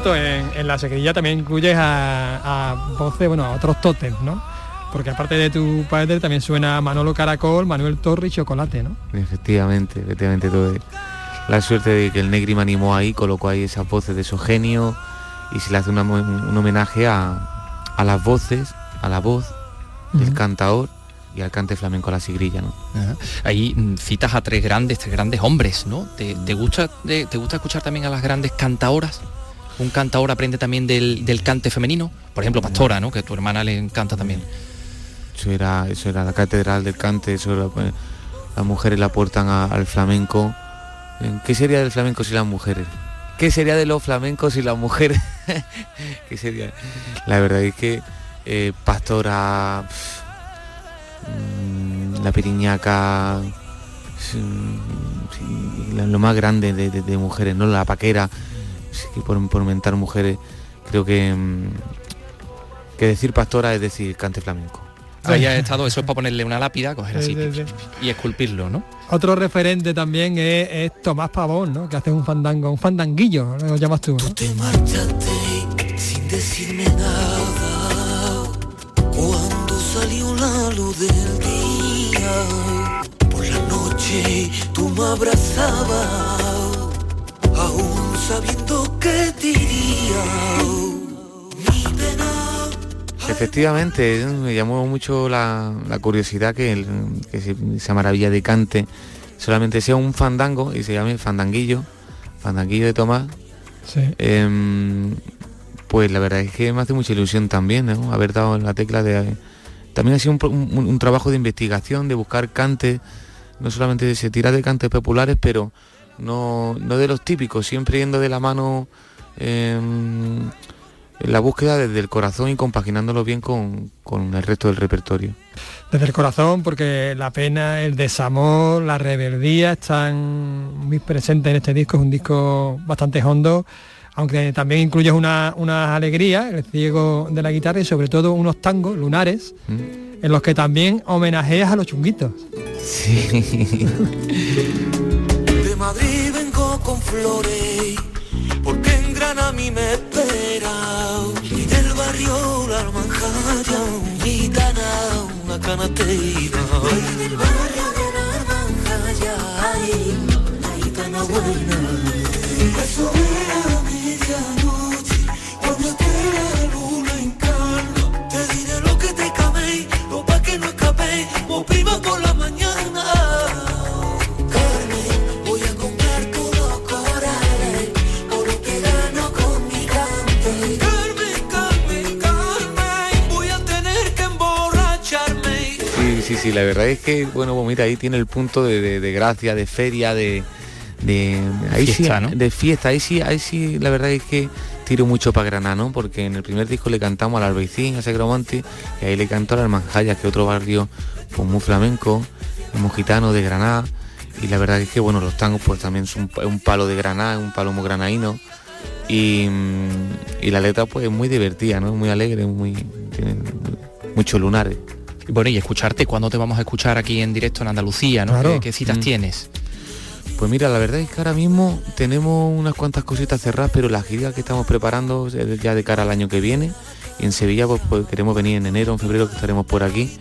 cierto, en, en la seguidilla también incluyes a, a voces, bueno, a otros tótems, ¿no? Porque aparte de tu padre también suena Manolo Caracol, Manuel Torre y Chocolate, ¿no? efectivamente, efectivamente todo. La suerte de que el Negri me animó ahí, colocó ahí esas voces de esos genios y se le hace una un homenaje a, a las voces, a la voz del Ujú. cantador y al cante flamenco a la sigrilla, ¿no? Ajá. Ahí mm, citas a tres grandes, tres grandes hombres, ¿no? ¿Te, te gusta, de- ¿Te gusta escuchar también a las grandes cantaoras? Un cantaor aprende también del, del cante femenino. Por ejemplo, Pastora, ¿no? Que a tu hermana le encanta también. Eso era, eso era la catedral del cante, eso era, pues, las mujeres la aportan a- al flamenco. Eh, ¿Qué sería del flamenco sin las mujeres? ¿Qué sería de los flamencos sin las mujeres? ¿Qué sería? La verdad es que eh, Pastora, mm, la Periñaca, sí, sí, la- lo más grande de, de- de mujeres, ¿no? La paquera, sí que por, por mentar mujeres, creo que, mm, que decir pastora es decir cante flamenco. Ahí ha estado, eso es para ponerle una lápida, coger Sí, así sí, y esculpirlo, ¿no? Otro referente también es, es Tomás Pavón, ¿no? Que hace un fandango, un fandanguillo, lo llamas tú, ¿no? Te marchaste sin decirme nada. Cuando salió la luz del día, por la noche tú me abrazabas, aún sabiendo que te iría. Mi pena Efectivamente, me llamó mucho la, la curiosidad que, el- que se- esa maravilla de cante solamente sea un fandango y se llame fandanguillo, fandanguillo de Tomás. Sí. Em, pues la verdad es que me hace mucha ilusión también, ¿no? Haber dado en la tecla de... También ha sido un, pro- un- un trabajo de investigación, de buscar cantes, no solamente se tira de cantes populares, pero no, no de los típicos, siempre yendo de la mano em, en la búsqueda desde el corazón y compaginándolo bien con, con el resto del repertorio. Desde el corazón, porque la pena, el desamor, la rebeldía están muy presentes en este disco, es un disco bastante hondo, aunque también incluye una, una alegría, el ciego de la guitarra y sobre todo unos tangos lunares, en los que también homenajeas a los chunguitos. Sí. Con flores, porque en Granada a mí me espera. Y del barrio la manjaya, un gitana, una canatera. Ay, del barrio de la manjaya, ay, una gitana buena. Sí, la verdad es que, bueno, pues mira, ahí tiene el punto de, de- de gracia, de feria, de... de ahí Fiesta, sí, ¿no? De fiesta, ahí sí, ahí sí, la verdad es que tiro mucho para Granada, ¿no? Porque en el primer disco le cantamos al Albaicín, a Segromonte, y ahí le cantó al Manjayas, que otro barrio pues, muy flamenco, muy gitano de Granada, y la verdad es que, bueno, los tangos pues también son un, pa- un palo de Granada, un palo muy granaíno, y, y la letra pues es muy divertida, ¿no? Muy alegre, muy, tiene muchos lunares. Y bueno, y escucharte, ¿cuándo te vamos a escuchar aquí en directo en Andalucía? ¿no? Claro. ¿Qué, qué citas Mm. tienes? Pues mira, la verdad es que ahora mismo tenemos unas cuantas cositas cerradas, pero la gira que estamos preparando es ya de cara al año que viene. Y en Sevilla pues, pues, queremos venir en enero, en febrero, que estaremos por aquí.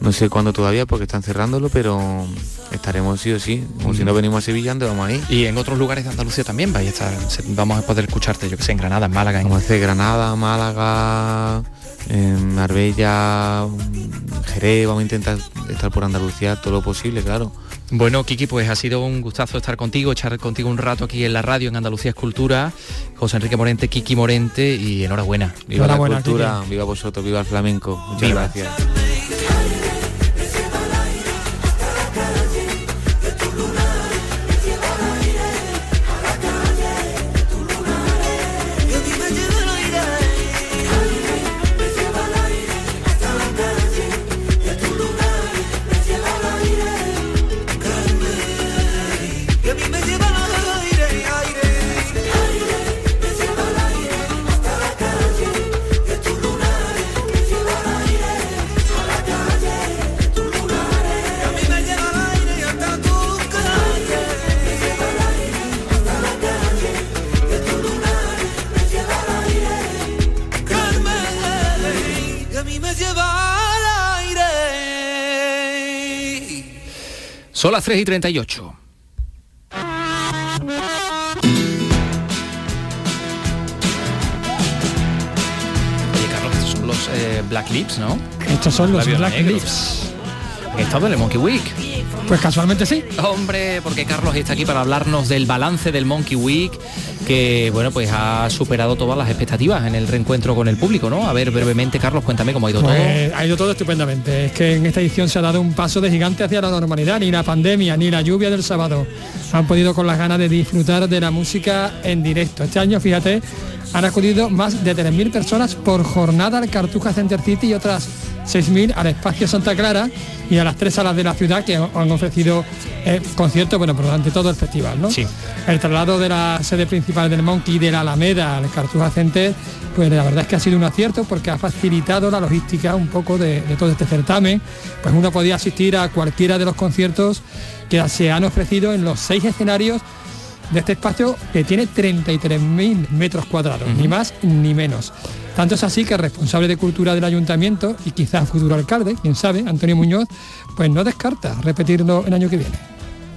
No sé cuándo todavía porque están cerrándolo, pero estaremos sí o sí. Como si no venimos a Sevilla, ¿dónde vamos ahí? Y en otros lugares de Andalucía también vais a estar, vamos a poder escucharte, yo que sé, en Granada, en Málaga, en Vamos a hacer Granada, Málaga, en Marbella, Jerez, vamos a intentar estar por Andalucía todo lo posible, claro. Bueno, Kiki, pues ha sido un gustazo estar contigo, echar contigo un rato aquí en la radio en Andalucía Escultura. José Enrique Morente, Kiki Morente y enhorabuena. Viva la cultura, viva vosotros, viva el flamenco. Muchas Viva. gracias. Son las 3 y 38. Oye, Carlos, estos son los eh, Black Lips, ¿no? Estos son los Labios Black negros. Lips. He estado en el Monkey Week. Pues casualmente sí. Hombre, porque Carlos está aquí para hablarnos del balance del Monkey Week, que bueno, pues ha superado todas las expectativas en el reencuentro con el público, ¿no? A ver, brevemente, Carlos, cuéntame cómo ha ido todo. Pues ha ido todo estupendamente. Es que en esta edición se ha dado un paso de gigante hacia la normalidad. Ni la pandemia, ni la lluvia del sábado han podido con las ganas de disfrutar de la música en directo. Este año, fíjate, han acudido más de 3.000 personas por jornada al Cartuja Center City y otras 6.000 al Espacio Santa Clara y a las tres salas de la ciudad que han ofrecido eh, conciertos, bueno, durante todo el festival, ¿no? Sí. El traslado de la sede principal del Monkey de la Alameda al Cartuja Center, pues la verdad es que ha sido un acierto porque ha facilitado la logística un poco de, de todo este certamen. Pues uno podía asistir a cualquiera de los conciertos que se han ofrecido en los seis escenarios de este espacio que tiene 33.000 metros cuadrados, ni más ni menos. Tanto es así que el responsable de cultura del ayuntamiento y quizás futuro alcalde, quién sabe, Antonio Muñoz, pues no descarta repetirlo el año que viene.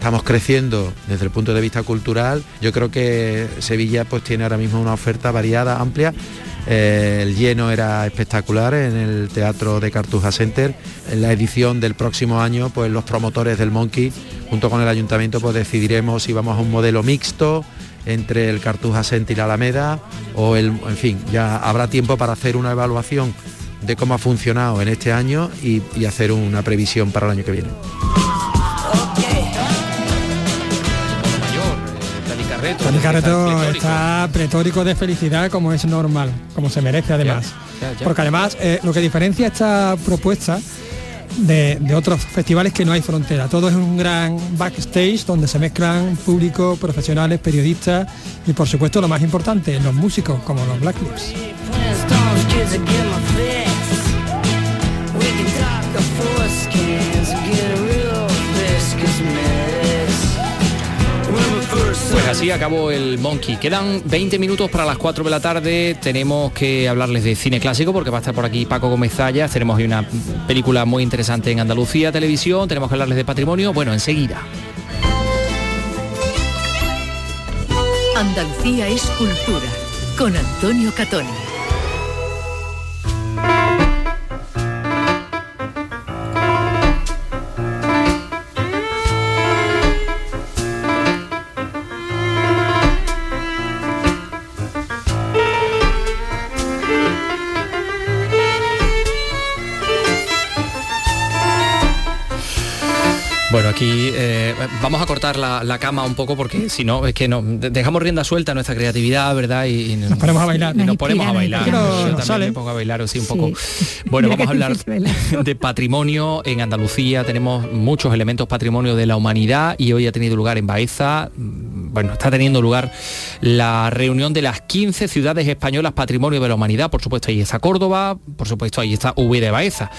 Estamos creciendo desde el punto de vista cultural. Yo creo que Sevilla pues tiene ahora mismo una oferta variada, amplia. Eh, el lleno era espectacular en el Teatro de Cartuja Center. En la edición del próximo año, pues los promotores del Monkey, junto con el ayuntamiento, pues decidiremos si vamos a un modelo mixto entre el Cartuja Center y la Alameda o el, en fin, ya habrá tiempo para hacer una evaluación de cómo ha funcionado en este año y, y hacer una previsión para el año que viene. mayor, Carreto. Tony Está Carreto pletórico. está pletórico de felicidad como es normal, como se merece además. ya, ya. Porque además eh, lo que diferencia esta propuesta de, otros festivales que no hay frontera. Todo es un gran backstage donde se mezclan público, profesionales, periodistas y por supuesto lo más importante, los músicos como los Black Lips. Así acabó el Monkey. Quedan 20 minutos para las 4 de la tarde. Tenemos que hablarles de cine clásico porque va a estar por aquí Paco Gómez. Tenemos hoy una película muy interesante en Andalucía Televisión. Tenemos que hablarles de patrimonio. Bueno, enseguida. Andalucía es cultura con Antonio Catoni. Aquí eh, vamos a cortar la, la cama un poco porque si no, es que no de- dejamos rienda suelta a nuestra creatividad, ¿verdad? Y, y nos ponemos a bailar. Y nos Nos ponemos a bailar. Yo también sale. me pongo a bailar así un Sí. poco. Bueno, Mira vamos a hablar de patrimonio en Andalucía. Tenemos muchos elementos patrimonio de la humanidad y hoy ha tenido lugar en Baeza. Bueno, está teniendo lugar la reunión de las 15 ciudades españolas patrimonio de la humanidad. Por supuesto, ahí está Córdoba, por supuesto, ahí está V de Baeza.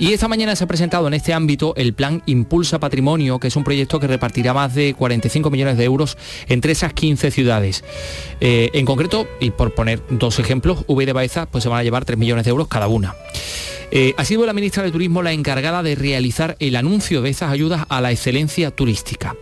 Y esta mañana se ha presentado en este ámbito el plan Impulsa Patrimonio, que es un proyecto que repartirá más de 45 millones de euros entre esas 15 ciudades. Eh, en concreto, y por poner dos ejemplos, V de Baeza pues se van a llevar 3 millones de euros cada una. Eh, ha sido la ministra de Turismo la encargada de realizar el anuncio de esas ayudas a la excelencia turística.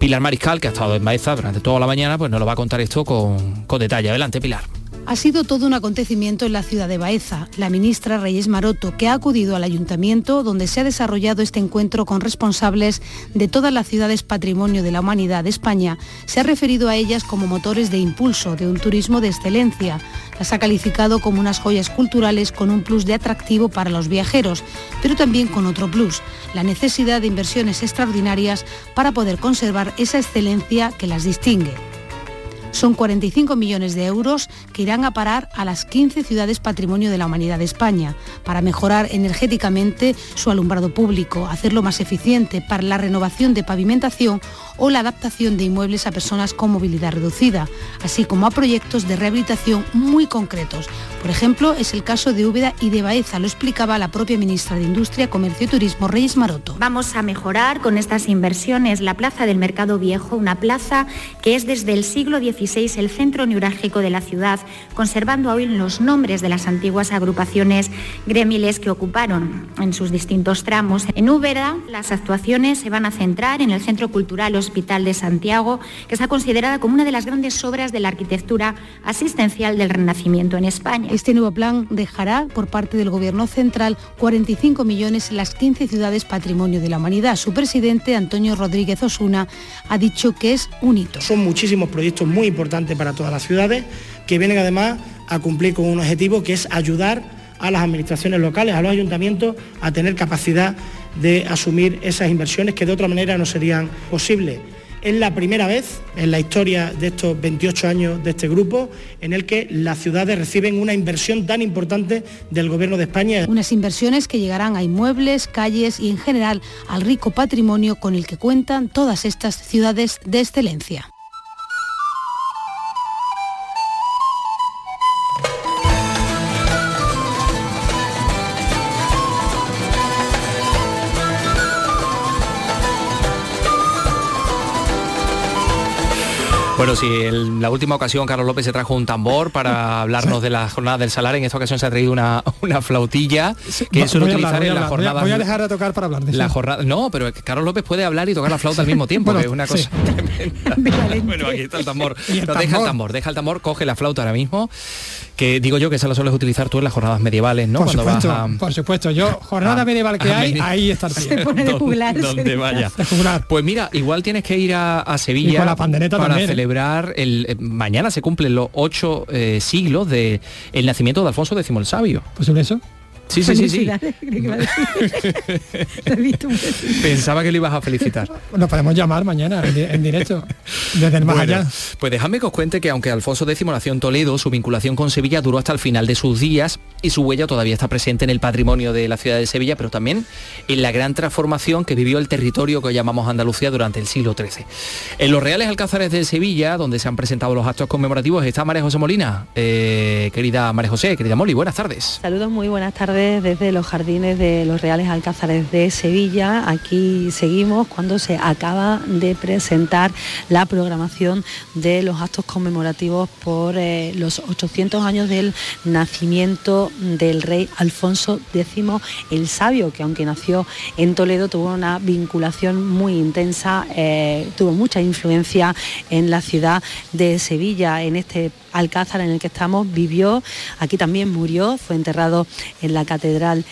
Pilar Mariscal, que ha estado en Baeza durante toda la mañana, pues nos lo va a contar esto con, con detalle. Adelante, Pilar. Ha sido todo un acontecimiento en la ciudad de Baeza. La ministra Reyes Maroto, que ha acudido al ayuntamiento donde se ha desarrollado este encuentro con responsables de todas las ciudades patrimonio de la humanidad de España, se ha referido a ellas como motores de impulso de un turismo de excelencia. Las ha calificado como unas joyas culturales con un plus de atractivo para los viajeros, pero también con otro plus, la necesidad de inversiones extraordinarias para poder conservar esa excelencia que las distingue. Son 45 millones de euros que irán a parar a las 15 ciudades patrimonio de la humanidad de España para mejorar energéticamente su alumbrado público, hacerlo más eficiente para la renovación de pavimentación o la adaptación de inmuebles a personas con movilidad reducida, así como a proyectos de rehabilitación muy concretos. Por ejemplo, es el caso de Úbeda y de Baeza, lo explicaba la propia ministra de Industria, Comercio y Turismo, Reyes Maroto. Vamos a mejorar con estas inversiones la Plaza del Mercado Viejo, una plaza que es desde el siglo XVI el centro neurálgico de la ciudad, conservando aún los nombres de las antiguas agrupaciones gremiles que ocuparon en sus distintos tramos. En Úbeda las actuaciones se van a centrar en el Centro Cultural Hospital de Santiago, que está considerada como una de las grandes obras de la arquitectura asistencial del Renacimiento en España. Este nuevo plan dejará por parte del Gobierno central 45 millones en las 15 ciudades patrimonio de la humanidad. Su presidente, Antonio Rodríguez Osuna, ha dicho que es un hito. Son muchísimos proyectos muy importantes para todas las ciudades que vienen además a cumplir con un objetivo que es ayudar a las administraciones locales, a los ayuntamientos, a tener capacidad de asumir esas inversiones que de otra manera no serían posibles. Es la primera vez en la historia de estos 28 años de este grupo en el que las ciudades reciben una inversión tan importante del Gobierno de España. Unas inversiones que llegarán a inmuebles, calles y en general al rico patrimonio con el que cuentan todas estas ciudades de excelencia. Bueno, sí, en la última ocasión Carlos López se trajo un tambor para hablarnos de la jornada del salar. En esta ocasión se ha traído una, una flautilla que suele hablar, utilizar a en las hablar, voy a- jornadas. Voy a dejar de tocar para hablar de la jornada, no, pero Carlos López puede hablar y tocar la flauta al mismo tiempo, Bueno, que es una sí. cosa tremenda. bueno, aquí está el tambor. Y el No, deja el tambor. deja el tambor, coge la flauta ahora mismo, que digo yo que esa la sueles utilizar tú en las jornadas medievales, ¿no? por Cuando supuesto, vas a por supuesto. Yo, jornada a- medieval que hay, ahí está el taller. Donde- donde vaya. Pues mira, igual tienes que ir a, a Y Sevilla con la pandereta para también, ¿eh? El eh, mañana se cumplen los ocho eh, siglos de el nacimiento de Alfonso X el Sabio. Pues eso. Sí, sí, sí, sí. Pensaba que le ibas a felicitar. Nos podemos llamar mañana en, di- en directo, desde el más Bueno, allá. Pues dejadme que os cuente que aunque Alfonso X nació en Toledo, su vinculación con Sevilla duró hasta el final de sus días y su huella todavía está presente en el patrimonio de la ciudad de Sevilla, pero también en la gran transformación que vivió el territorio que hoy llamamos Andalucía durante el siglo XIII. En los Reales Alcázares de Sevilla, donde se han presentado los actos conmemorativos, está María José Molina. Eh, querida María José, querida Moli, buenas tardes. Saludos, muy buenas tardes desde los jardines de los Reales Alcázares de Sevilla. Aquí seguimos cuando se acaba de presentar la programación de los actos conmemorativos por eh, los 800 años del nacimiento del rey Alfonso X el Sabio, que aunque nació en Toledo tuvo una vinculación muy intensa, eh, tuvo mucha influencia en la ciudad de Sevilla, en este Alcázar en el que estamos, vivió, aquí también murió, fue enterrado en la catedral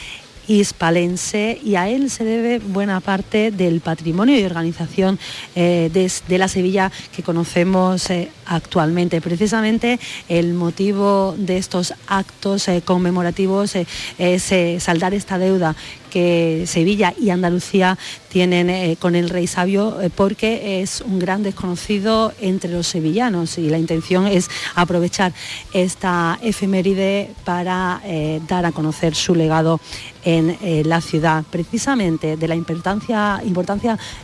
hispalense y a él se debe buena parte del patrimonio y organización eh, de, la Sevilla que conocemos eh, actualmente. Precisamente el motivo de estos actos eh, conmemorativos es saldar esta deuda que Sevilla y Andalucía tienen eh, con el rey sabio eh, porque es un gran desconocido entre los sevillanos y la intención es aprovechar esta efeméride para eh, dar a conocer su legado en la ciudad, precisamente de la importancia,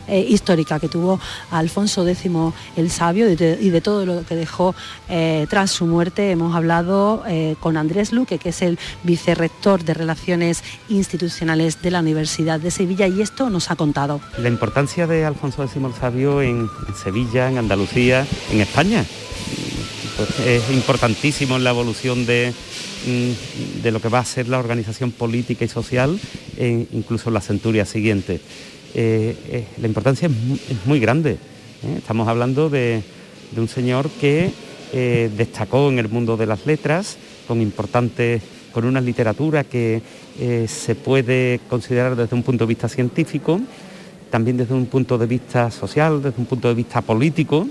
histórica que tuvo Alfonso X el Sabio y de, y de todo lo que dejó tras su muerte. Hemos hablado con Andrés Luque, que es el vicerrector de Relaciones Institucionales de la Universidad de Sevilla, y esto nos ha contado. La importancia de Alfonso X Sabio en, Sevilla, en Andalucía, en España. Pues es importantísimo en la evolución de, mm, de lo que va a ser la organización política y social, e incluso en la centuria siguiente. Eh, eh, la importancia es mu- es muy, grande. Estamos hablando de, de un señor que destacó en el mundo de las letras, con importantes, con una literatura que eh, se puede considerar desde un punto de vista científico, también desde un punto de vista social, desde un punto de vista político,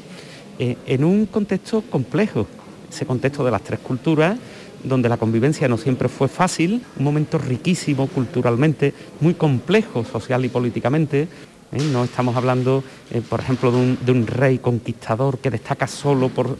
eh, en un contexto complejo, ese contexto de las tres culturas, donde la convivencia no siempre fue fácil, un momento riquísimo culturalmente, muy complejo social y políticamente. ¿eh? No estamos hablando, por ejemplo, de un rey conquistador que destaca solo por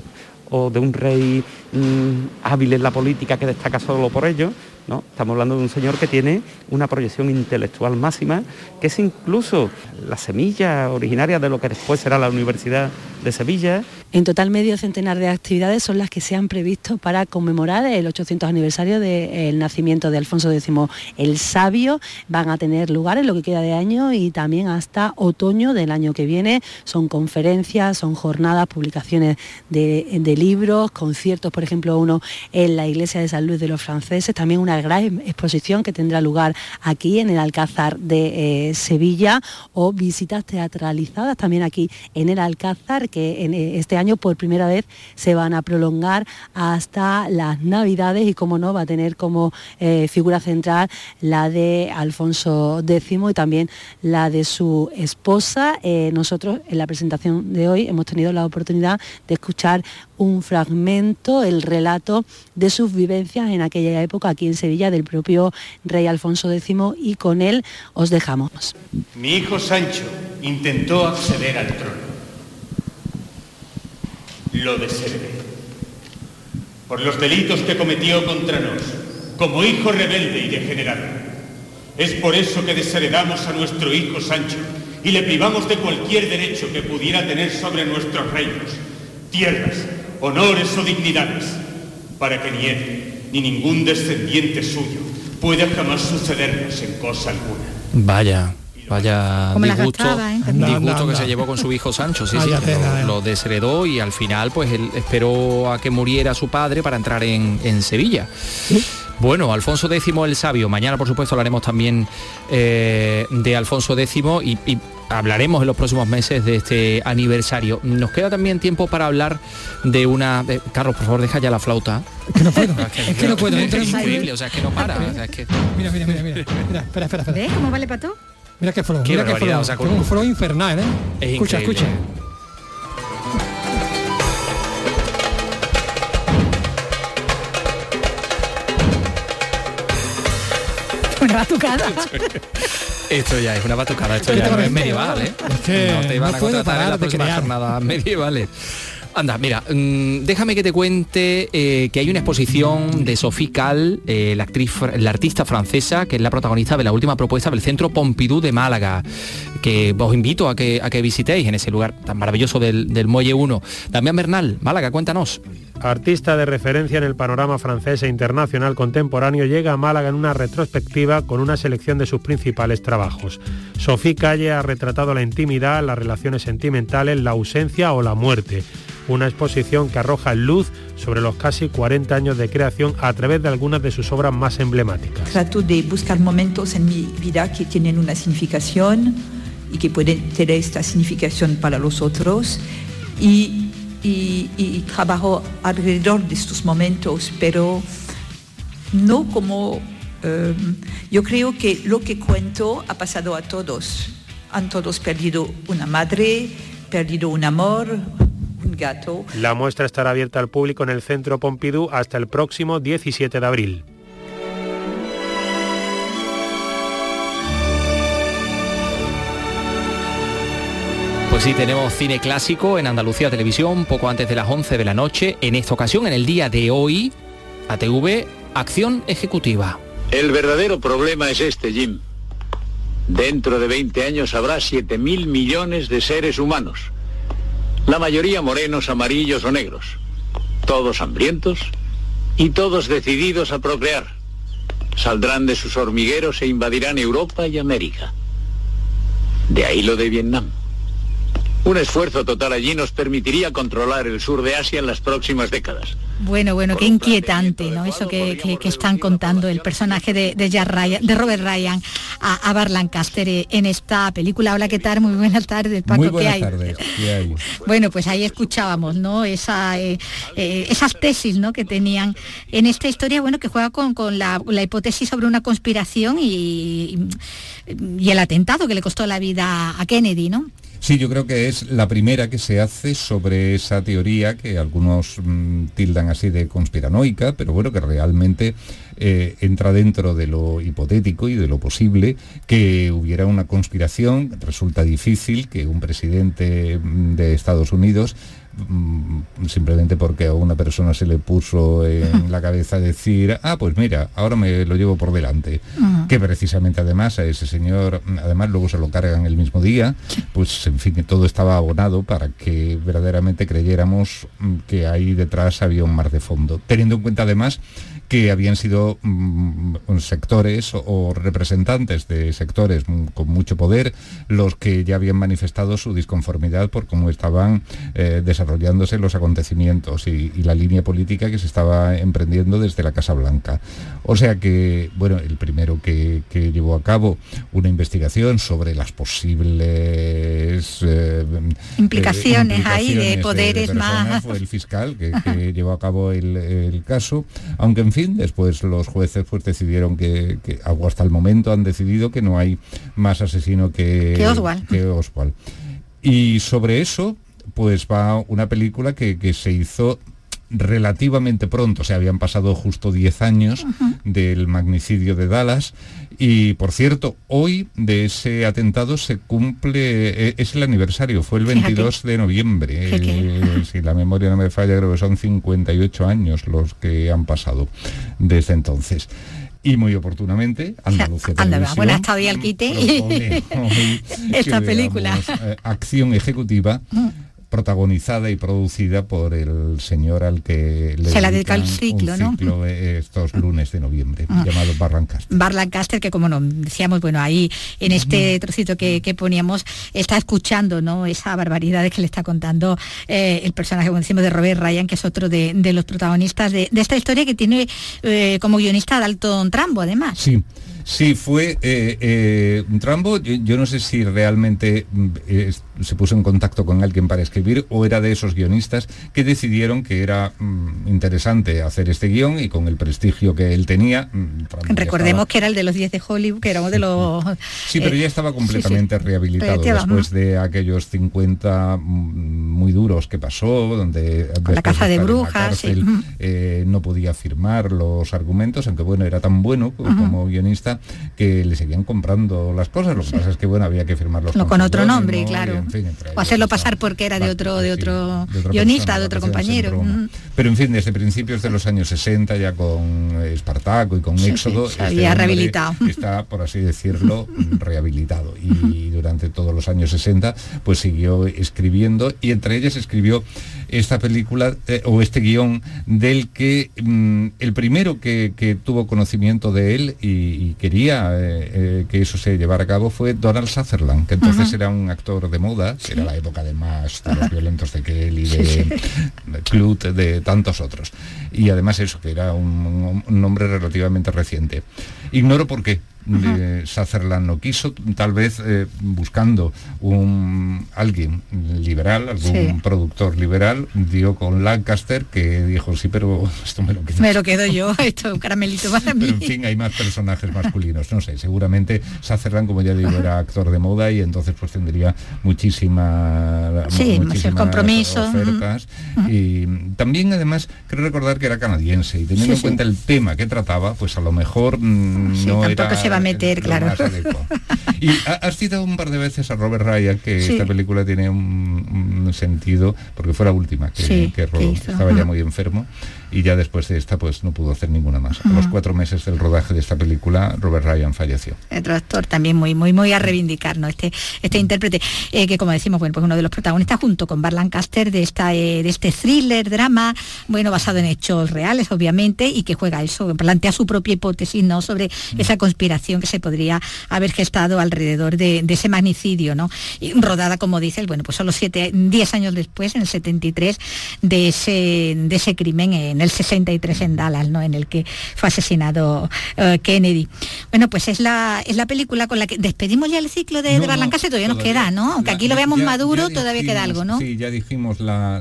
o de un rey mm, hábil en la política que destaca solo por ello, ¿no? Estamos hablando de un señor que tiene una proyección intelectual máxima, que es incluso la semilla originaria de lo que después será la Universidad de Sevilla. En total, medio centenar de actividades son las que se han previsto para conmemorar el 800 aniversario del nacimiento de Alfonso X el Sabio. Van a tener lugar en lo que queda de año y también hasta otoño del año que viene. Son conferencias, son jornadas, publicaciones de, libros, conciertos, por ejemplo, uno en la Iglesia de San Luis de los Franceses, también una gran exposición que tendrá lugar aquí en el Alcázar de eh, Sevilla o visitas teatralizadas también aquí en el Alcázar que en eh, este año por primera vez se van a prolongar hasta las Navidades y como no va a tener como eh, figura central la de Alfonso X y también la de su esposa. Eh, nosotros en la presentación de hoy hemos tenido la oportunidad de escuchar un fragmento, el relato de sus vivencias en aquella época aquí en Sevilla del propio rey Alfonso X y con él os dejamos. Mi hijo Sancho intentó acceder al trono. Lo desheredé. Por los delitos que cometió contra nos, como hijo rebelde y degenerado. Es por eso que desheredamos a nuestro hijo Sancho y le privamos de cualquier derecho que pudiera tener sobre nuestros reinos, tierras, honores o dignidades, para que ni él ni ningún descendiente suyo pueda jamás sucedernos en cosa alguna. Vaya, vaya Como la disgusto, gastaba, ¿eh? disgusto Anda, anda, que se llevó con su hijo Sancho, sí, sí, lo, eh. lo desheredó y al final pues él esperó a que muriera su padre para entrar en, en Sevilla. Bueno, Alfonso X el Sabio. Mañana, por supuesto, hablaremos también eh, de Alfonso X y, y hablaremos en los próximos meses de este aniversario. Nos queda también tiempo para hablar de una... eh, Carlos, por favor, deja ya la flauta. Es que no puedo, Es es que no puedo. Es increíble, o sea, es que no para. o sea, es que... Mira, mira, mira, mira. Mira, espera, espera, espera. ¿Ves cómo vale para todo? Mira qué flow, Qué mira qué barbaridad, flow. o sea, con- Tengo un flow infernal, ¿eh? Es escucha, increíble. escucha. una batucada. Esto ya es una batucada, esto ya no es medieval, ¿eh? que no te van no a contratar en las próximas jornadas medievales. Anda, mira, mm, déjame que te cuente eh, que hay una exposición de Sophie Cal, eh, la actriz, la artista francesa, que es la protagonista de la última propuesta del Centro Pompidou de Málaga, que os invito a que, a que visitéis en ese lugar tan maravilloso del, del Muelle 1. Damián Bernal, Málaga, cuéntanos. Artista de referencia en el panorama francés e internacional contemporáneo, llega a Málaga en una retrospectiva con una selección de sus principales trabajos. Sophie Calle ha retratado la intimidad, las relaciones sentimentales, la ausencia o la muerte. Una exposición que arroja luz sobre los casi 40 años de creación a través de algunas de sus obras más emblemáticas. Trato de buscar momentos en mi vida que tienen una significación y que pueden tener esta significación para los otros y, trabajo alrededor de estos momentos, pero no como... eh, yo creo que lo que cuento ha pasado a todos. Han todos perdido una madre, perdido un amor. La muestra estará abierta al público en el Centro Pompidou hasta el próximo 17 de abril. Pues sí, tenemos cine clásico en Andalucía Televisión poco antes de las 11 de la noche. En esta ocasión, en el día de hoy, ATV, Acción Ejecutiva. El verdadero problema es este, Jim. Dentro de 20 años habrá 7 mil millones de seres humanos. La mayoría morenos, amarillos o negros. Todos hambrientos y todos decididos a procrear. Saldrán de sus hormigueros e invadirán Europa y América. De ahí lo de Vietnam. Un esfuerzo total allí nos permitiría controlar el sur de Asia en las próximas décadas. Bueno, bueno, qué inquietante, ¿no? Eso que, que- que están contando el personaje de, de, Jack Ryan- de Robert Ryan a, a Bar Lancaster eh, en esta película. Hola, ¿qué tal? Muy buenas tardes, Paco. Muy ¿qué buenas hay? tardes. ¿Qué hay? Bueno, pues ahí escuchábamos, ¿no? Esa, eh, eh, esas tesis, ¿no? Que tenían en esta historia, bueno, que juega con, con la, la hipótesis sobre una conspiración y, y el atentado que le costó la vida a Kennedy, ¿no? Sí, yo creo que es la primera que se hace sobre esa teoría que algunos mm, tildan así de conspiranoica, pero bueno, que realmente eh, entra dentro de lo hipotético y de lo posible que hubiera una conspiración. Resulta difícil que un presidente mm, de Estados Unidos simplemente porque a una persona se le puso en la cabeza decir, ah, pues mira, ahora me lo llevo por delante. Que precisamente además a ese señor, además luego se lo cargan el mismo día, pues en fin, que todo estaba abonado para que verdaderamente creyéramos mm, que ahí detrás había un mar de fondo. Teniendo en cuenta además que habían sido mm, sectores o, o representantes de sectores mm, con mucho poder los que ya habían manifestado su disconformidad por cómo estaban eh, desarrollándose los acontecimientos y, y la línea política que se estaba emprendiendo desde la Casa Blanca. O sea que, bueno, el primero que, que llevó a cabo una investigación sobre las posibles eh, Implicaciones eh, ahí de implicaciones poderes más. Fue el fiscal que, que llevó a cabo el, el caso, aunque en fin, después los jueces pues decidieron que, que hasta el momento han decidido que no hay más asesino que, Que Oswald. que Oswald. Y sobre eso, pues va una película que, que se hizo relativamente pronto, o sea, habían pasado justo 10 años del magnicidio de Dallas y por cierto, hoy de ese atentado se cumple, eh, es el aniversario, fue el Fíjate. 22 de noviembre, Eh, si la memoria no me falla, creo que son 58 años los que han pasado desde entonces. Y muy oportunamente, Andalucía Anda, Televisión bueno, ha estado ahí al quite propone hoy esta película. veamos, eh, acción ejecutiva protagonizada y producida por el señor al que le Se la dedica el ciclo, un ¿no? ciclo, eh, estos lunes de noviembre, Ah. llamado Barrancas. Bar Lancaster, que como no decíamos, bueno, ahí en este trocito que, que poníamos, está escuchando, ¿no? Esa barbaridad que le está contando eh, el personaje, como decimos, de Robert Ryan, que es otro de, de los protagonistas de, de esta historia que tiene eh, como guionista a Dalton Trambo, además. Sí. Sí, fue eh, eh, Trambo, yo, yo no sé si realmente mm, eh, se puso en contacto con alguien para escribir o era de esos guionistas que decidieron que era mm, interesante hacer este guion y con el prestigio que él tenía. mm, Recordemos que era el de los 10 de Hollywood, que era uno de los... Sí, pero eh, ya estaba sí, sí. completamente rehabilitado después de aquellos 50 mm, muy duros que pasó, donde Con la caza de brujas, sí. eh, no podía firmar los argumentos, aunque bueno, era tan bueno como guionista que le seguían comprando las cosas. Lo que pasa es que bueno, había que firmarlos no, con otro nombre, claro. o hacerlo pasar porque era de otro, de otro, guionista, de otro compañero. Pero en fin, desde principios de los años 60, ya con Espartaco y con Éxodo, se había este rehabilitado. Está, por así decirlo, rehabilitado. Y durante todos los años 60, pues siguió escribiendo y entre ellas escribió esta película eh, o este guion del que mm, el primero que, tuvo conocimiento de él y, quería eh, eh, que eso se llevara a cabo fue Donald Sutherland, que entonces era un actor de moda, era la época de más de los violentos de Kelly, de, Clut, de tantos otros. Y además eso, que era un, un nombre relativamente reciente. Ignoro por qué, de Sutherland no quiso, tal vez eh, buscando un alguien liberal, algún productor liberal, dio con Lancaster que dijo, sí, pero esto me lo quedo. Me lo quedo yo, esto un caramelito para mí. Pero en fin, hay más personajes masculinos, no sé, seguramente Sutherland, como ya digo, era actor de moda y entonces pues tendría muchísima, sí, muchísimas compromiso. ofertas. Y también además, quiero recordar que era canadiense y teniendo en cuenta el tema que trataba, pues a lo mejor mm, no era a meter, claro. Y has citado un par de veces a Robert Ryan, que esta película tiene un, sentido, porque fue la última que, estaba ya muy enfermo y ya después de esta pues no pudo hacer ninguna más. A los cuatro meses del rodaje de esta película, Robert Ryan falleció. Otro actor también muy, muy, muy a reivindicar, ¿no? Este, este intérprete, eh, que como decimos, bueno, pues uno de los protagonistas junto con Bar Lancaster de, esta, eh, de este thriller, drama, bueno, basado en hechos reales, obviamente, y que juega eso, plantea su propia hipótesis, ¿no? Sobre mm. esa conspiración que se podría haber gestado alrededor de, ese magnicidio, ¿no? Y rodada, como dices, bueno, pues solo siete, diez años después, en el 73, de ese, de ese crimen en el 63 en Dallas, ¿no? En el que fue asesinado eh, Kennedy. Bueno, pues es la, es la película con la que despedimos ya el ciclo de, no, de todavía, nos queda, ¿no? Aunque aquí lo veamos maduro, todavía queda algo, ¿no? Sí, ya dijimos la,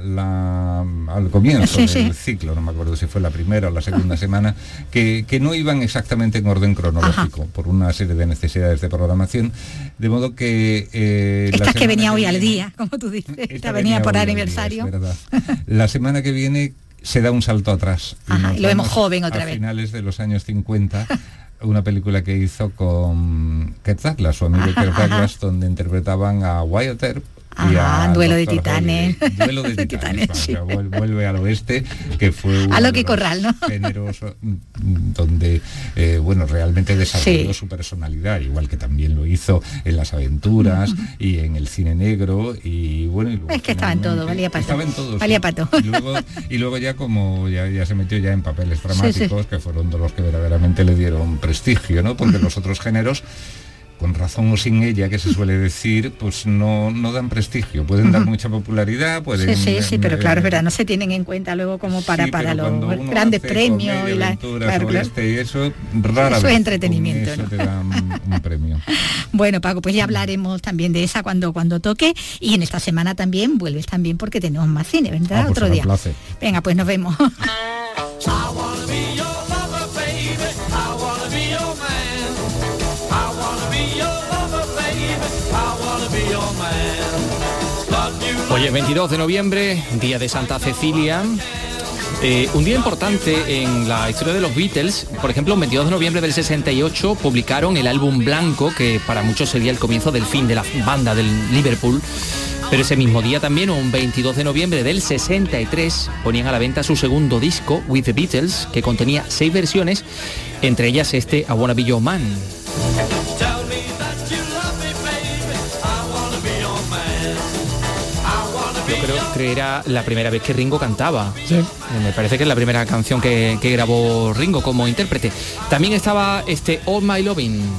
al comienzo del ciclo, no me acuerdo si fue la primera o la segunda semana, que, que no iban exactamente en orden cronológico, por una serie de necesidades de programación, de modo que... Eh, esta que venía hoy al día, como tú dices, esta, venía, por aniversario. la semana que viene se da un salto atrás. y lo vemos joven otra a vez. finales de los años 50, una película que hizo con Kurt Douglas, su amigo Kurt Douglas, donde interpretaban a Wyatt Earp Ah, duelo de titanes. Duelo de titanes. vuelve al oeste, que fue a lo que corral, ¿no? Generoso, mm, donde eh, bueno, realmente desarrolló su personalidad, igual que también lo hizo en las aventuras y en el cine negro. Y bueno, es que estaba en todo, valía pato. Estaba en todo. Valía pato. Y luego, ya como ya, se metió ya en papeles dramáticos, que fueron de los que verdaderamente le dieron prestigio, ¿no? Porque los otros géneros con razón o sin ella, que se suele decir, pues no, no dan prestigio. Pueden dar mucha popularidad, pueden... Sí, sí, sí, pero claro, es verdad, no se tienen en cuenta luego como para, para los grandes premios y la... Claro, Este y eso, rara eso es entretenimiento. Eso te dan un premio. bueno, Paco, pues ya hablaremos también de esa cuando, cuando toque y en esta semana también vuelves también porque tenemos más cine, ¿verdad? Ah, pues Otro día. Venga, pues nos vemos. Oye, 22 de noviembre, día de Santa Cecilia. Eh, un día importante en la historia de los Beatles, por ejemplo, el 22 de noviembre del 68 publicaron el álbum Blanco, que para muchos sería el comienzo del fin de la banda del Liverpool. Pero ese mismo día también, un 22 de noviembre del 63, ponían a la venta su segundo disco, With the Beatles, que contenía seis versiones, entre ellas este I Wanna Be Man. Que era la primera vez que Ringo cantaba. Eh, me parece que es la primera canción que, grabó Ringo como intérprete. También estaba este All My Loving.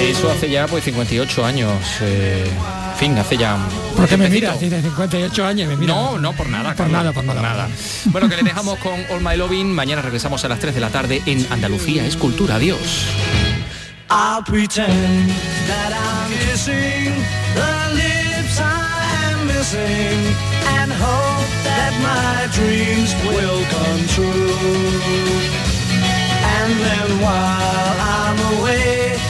Eso hace ya pues 58 años. Eh, fin, hace ya... ¿Por qué me mira? Tiene 58 años me mira. No, no, por nada. Por nada, por nada. Bueno, que le dejamos con All My Loving. Mañana regresamos a las 3 de la tarde en Andalucía Escultura. Adiós. De eso And then while I'm away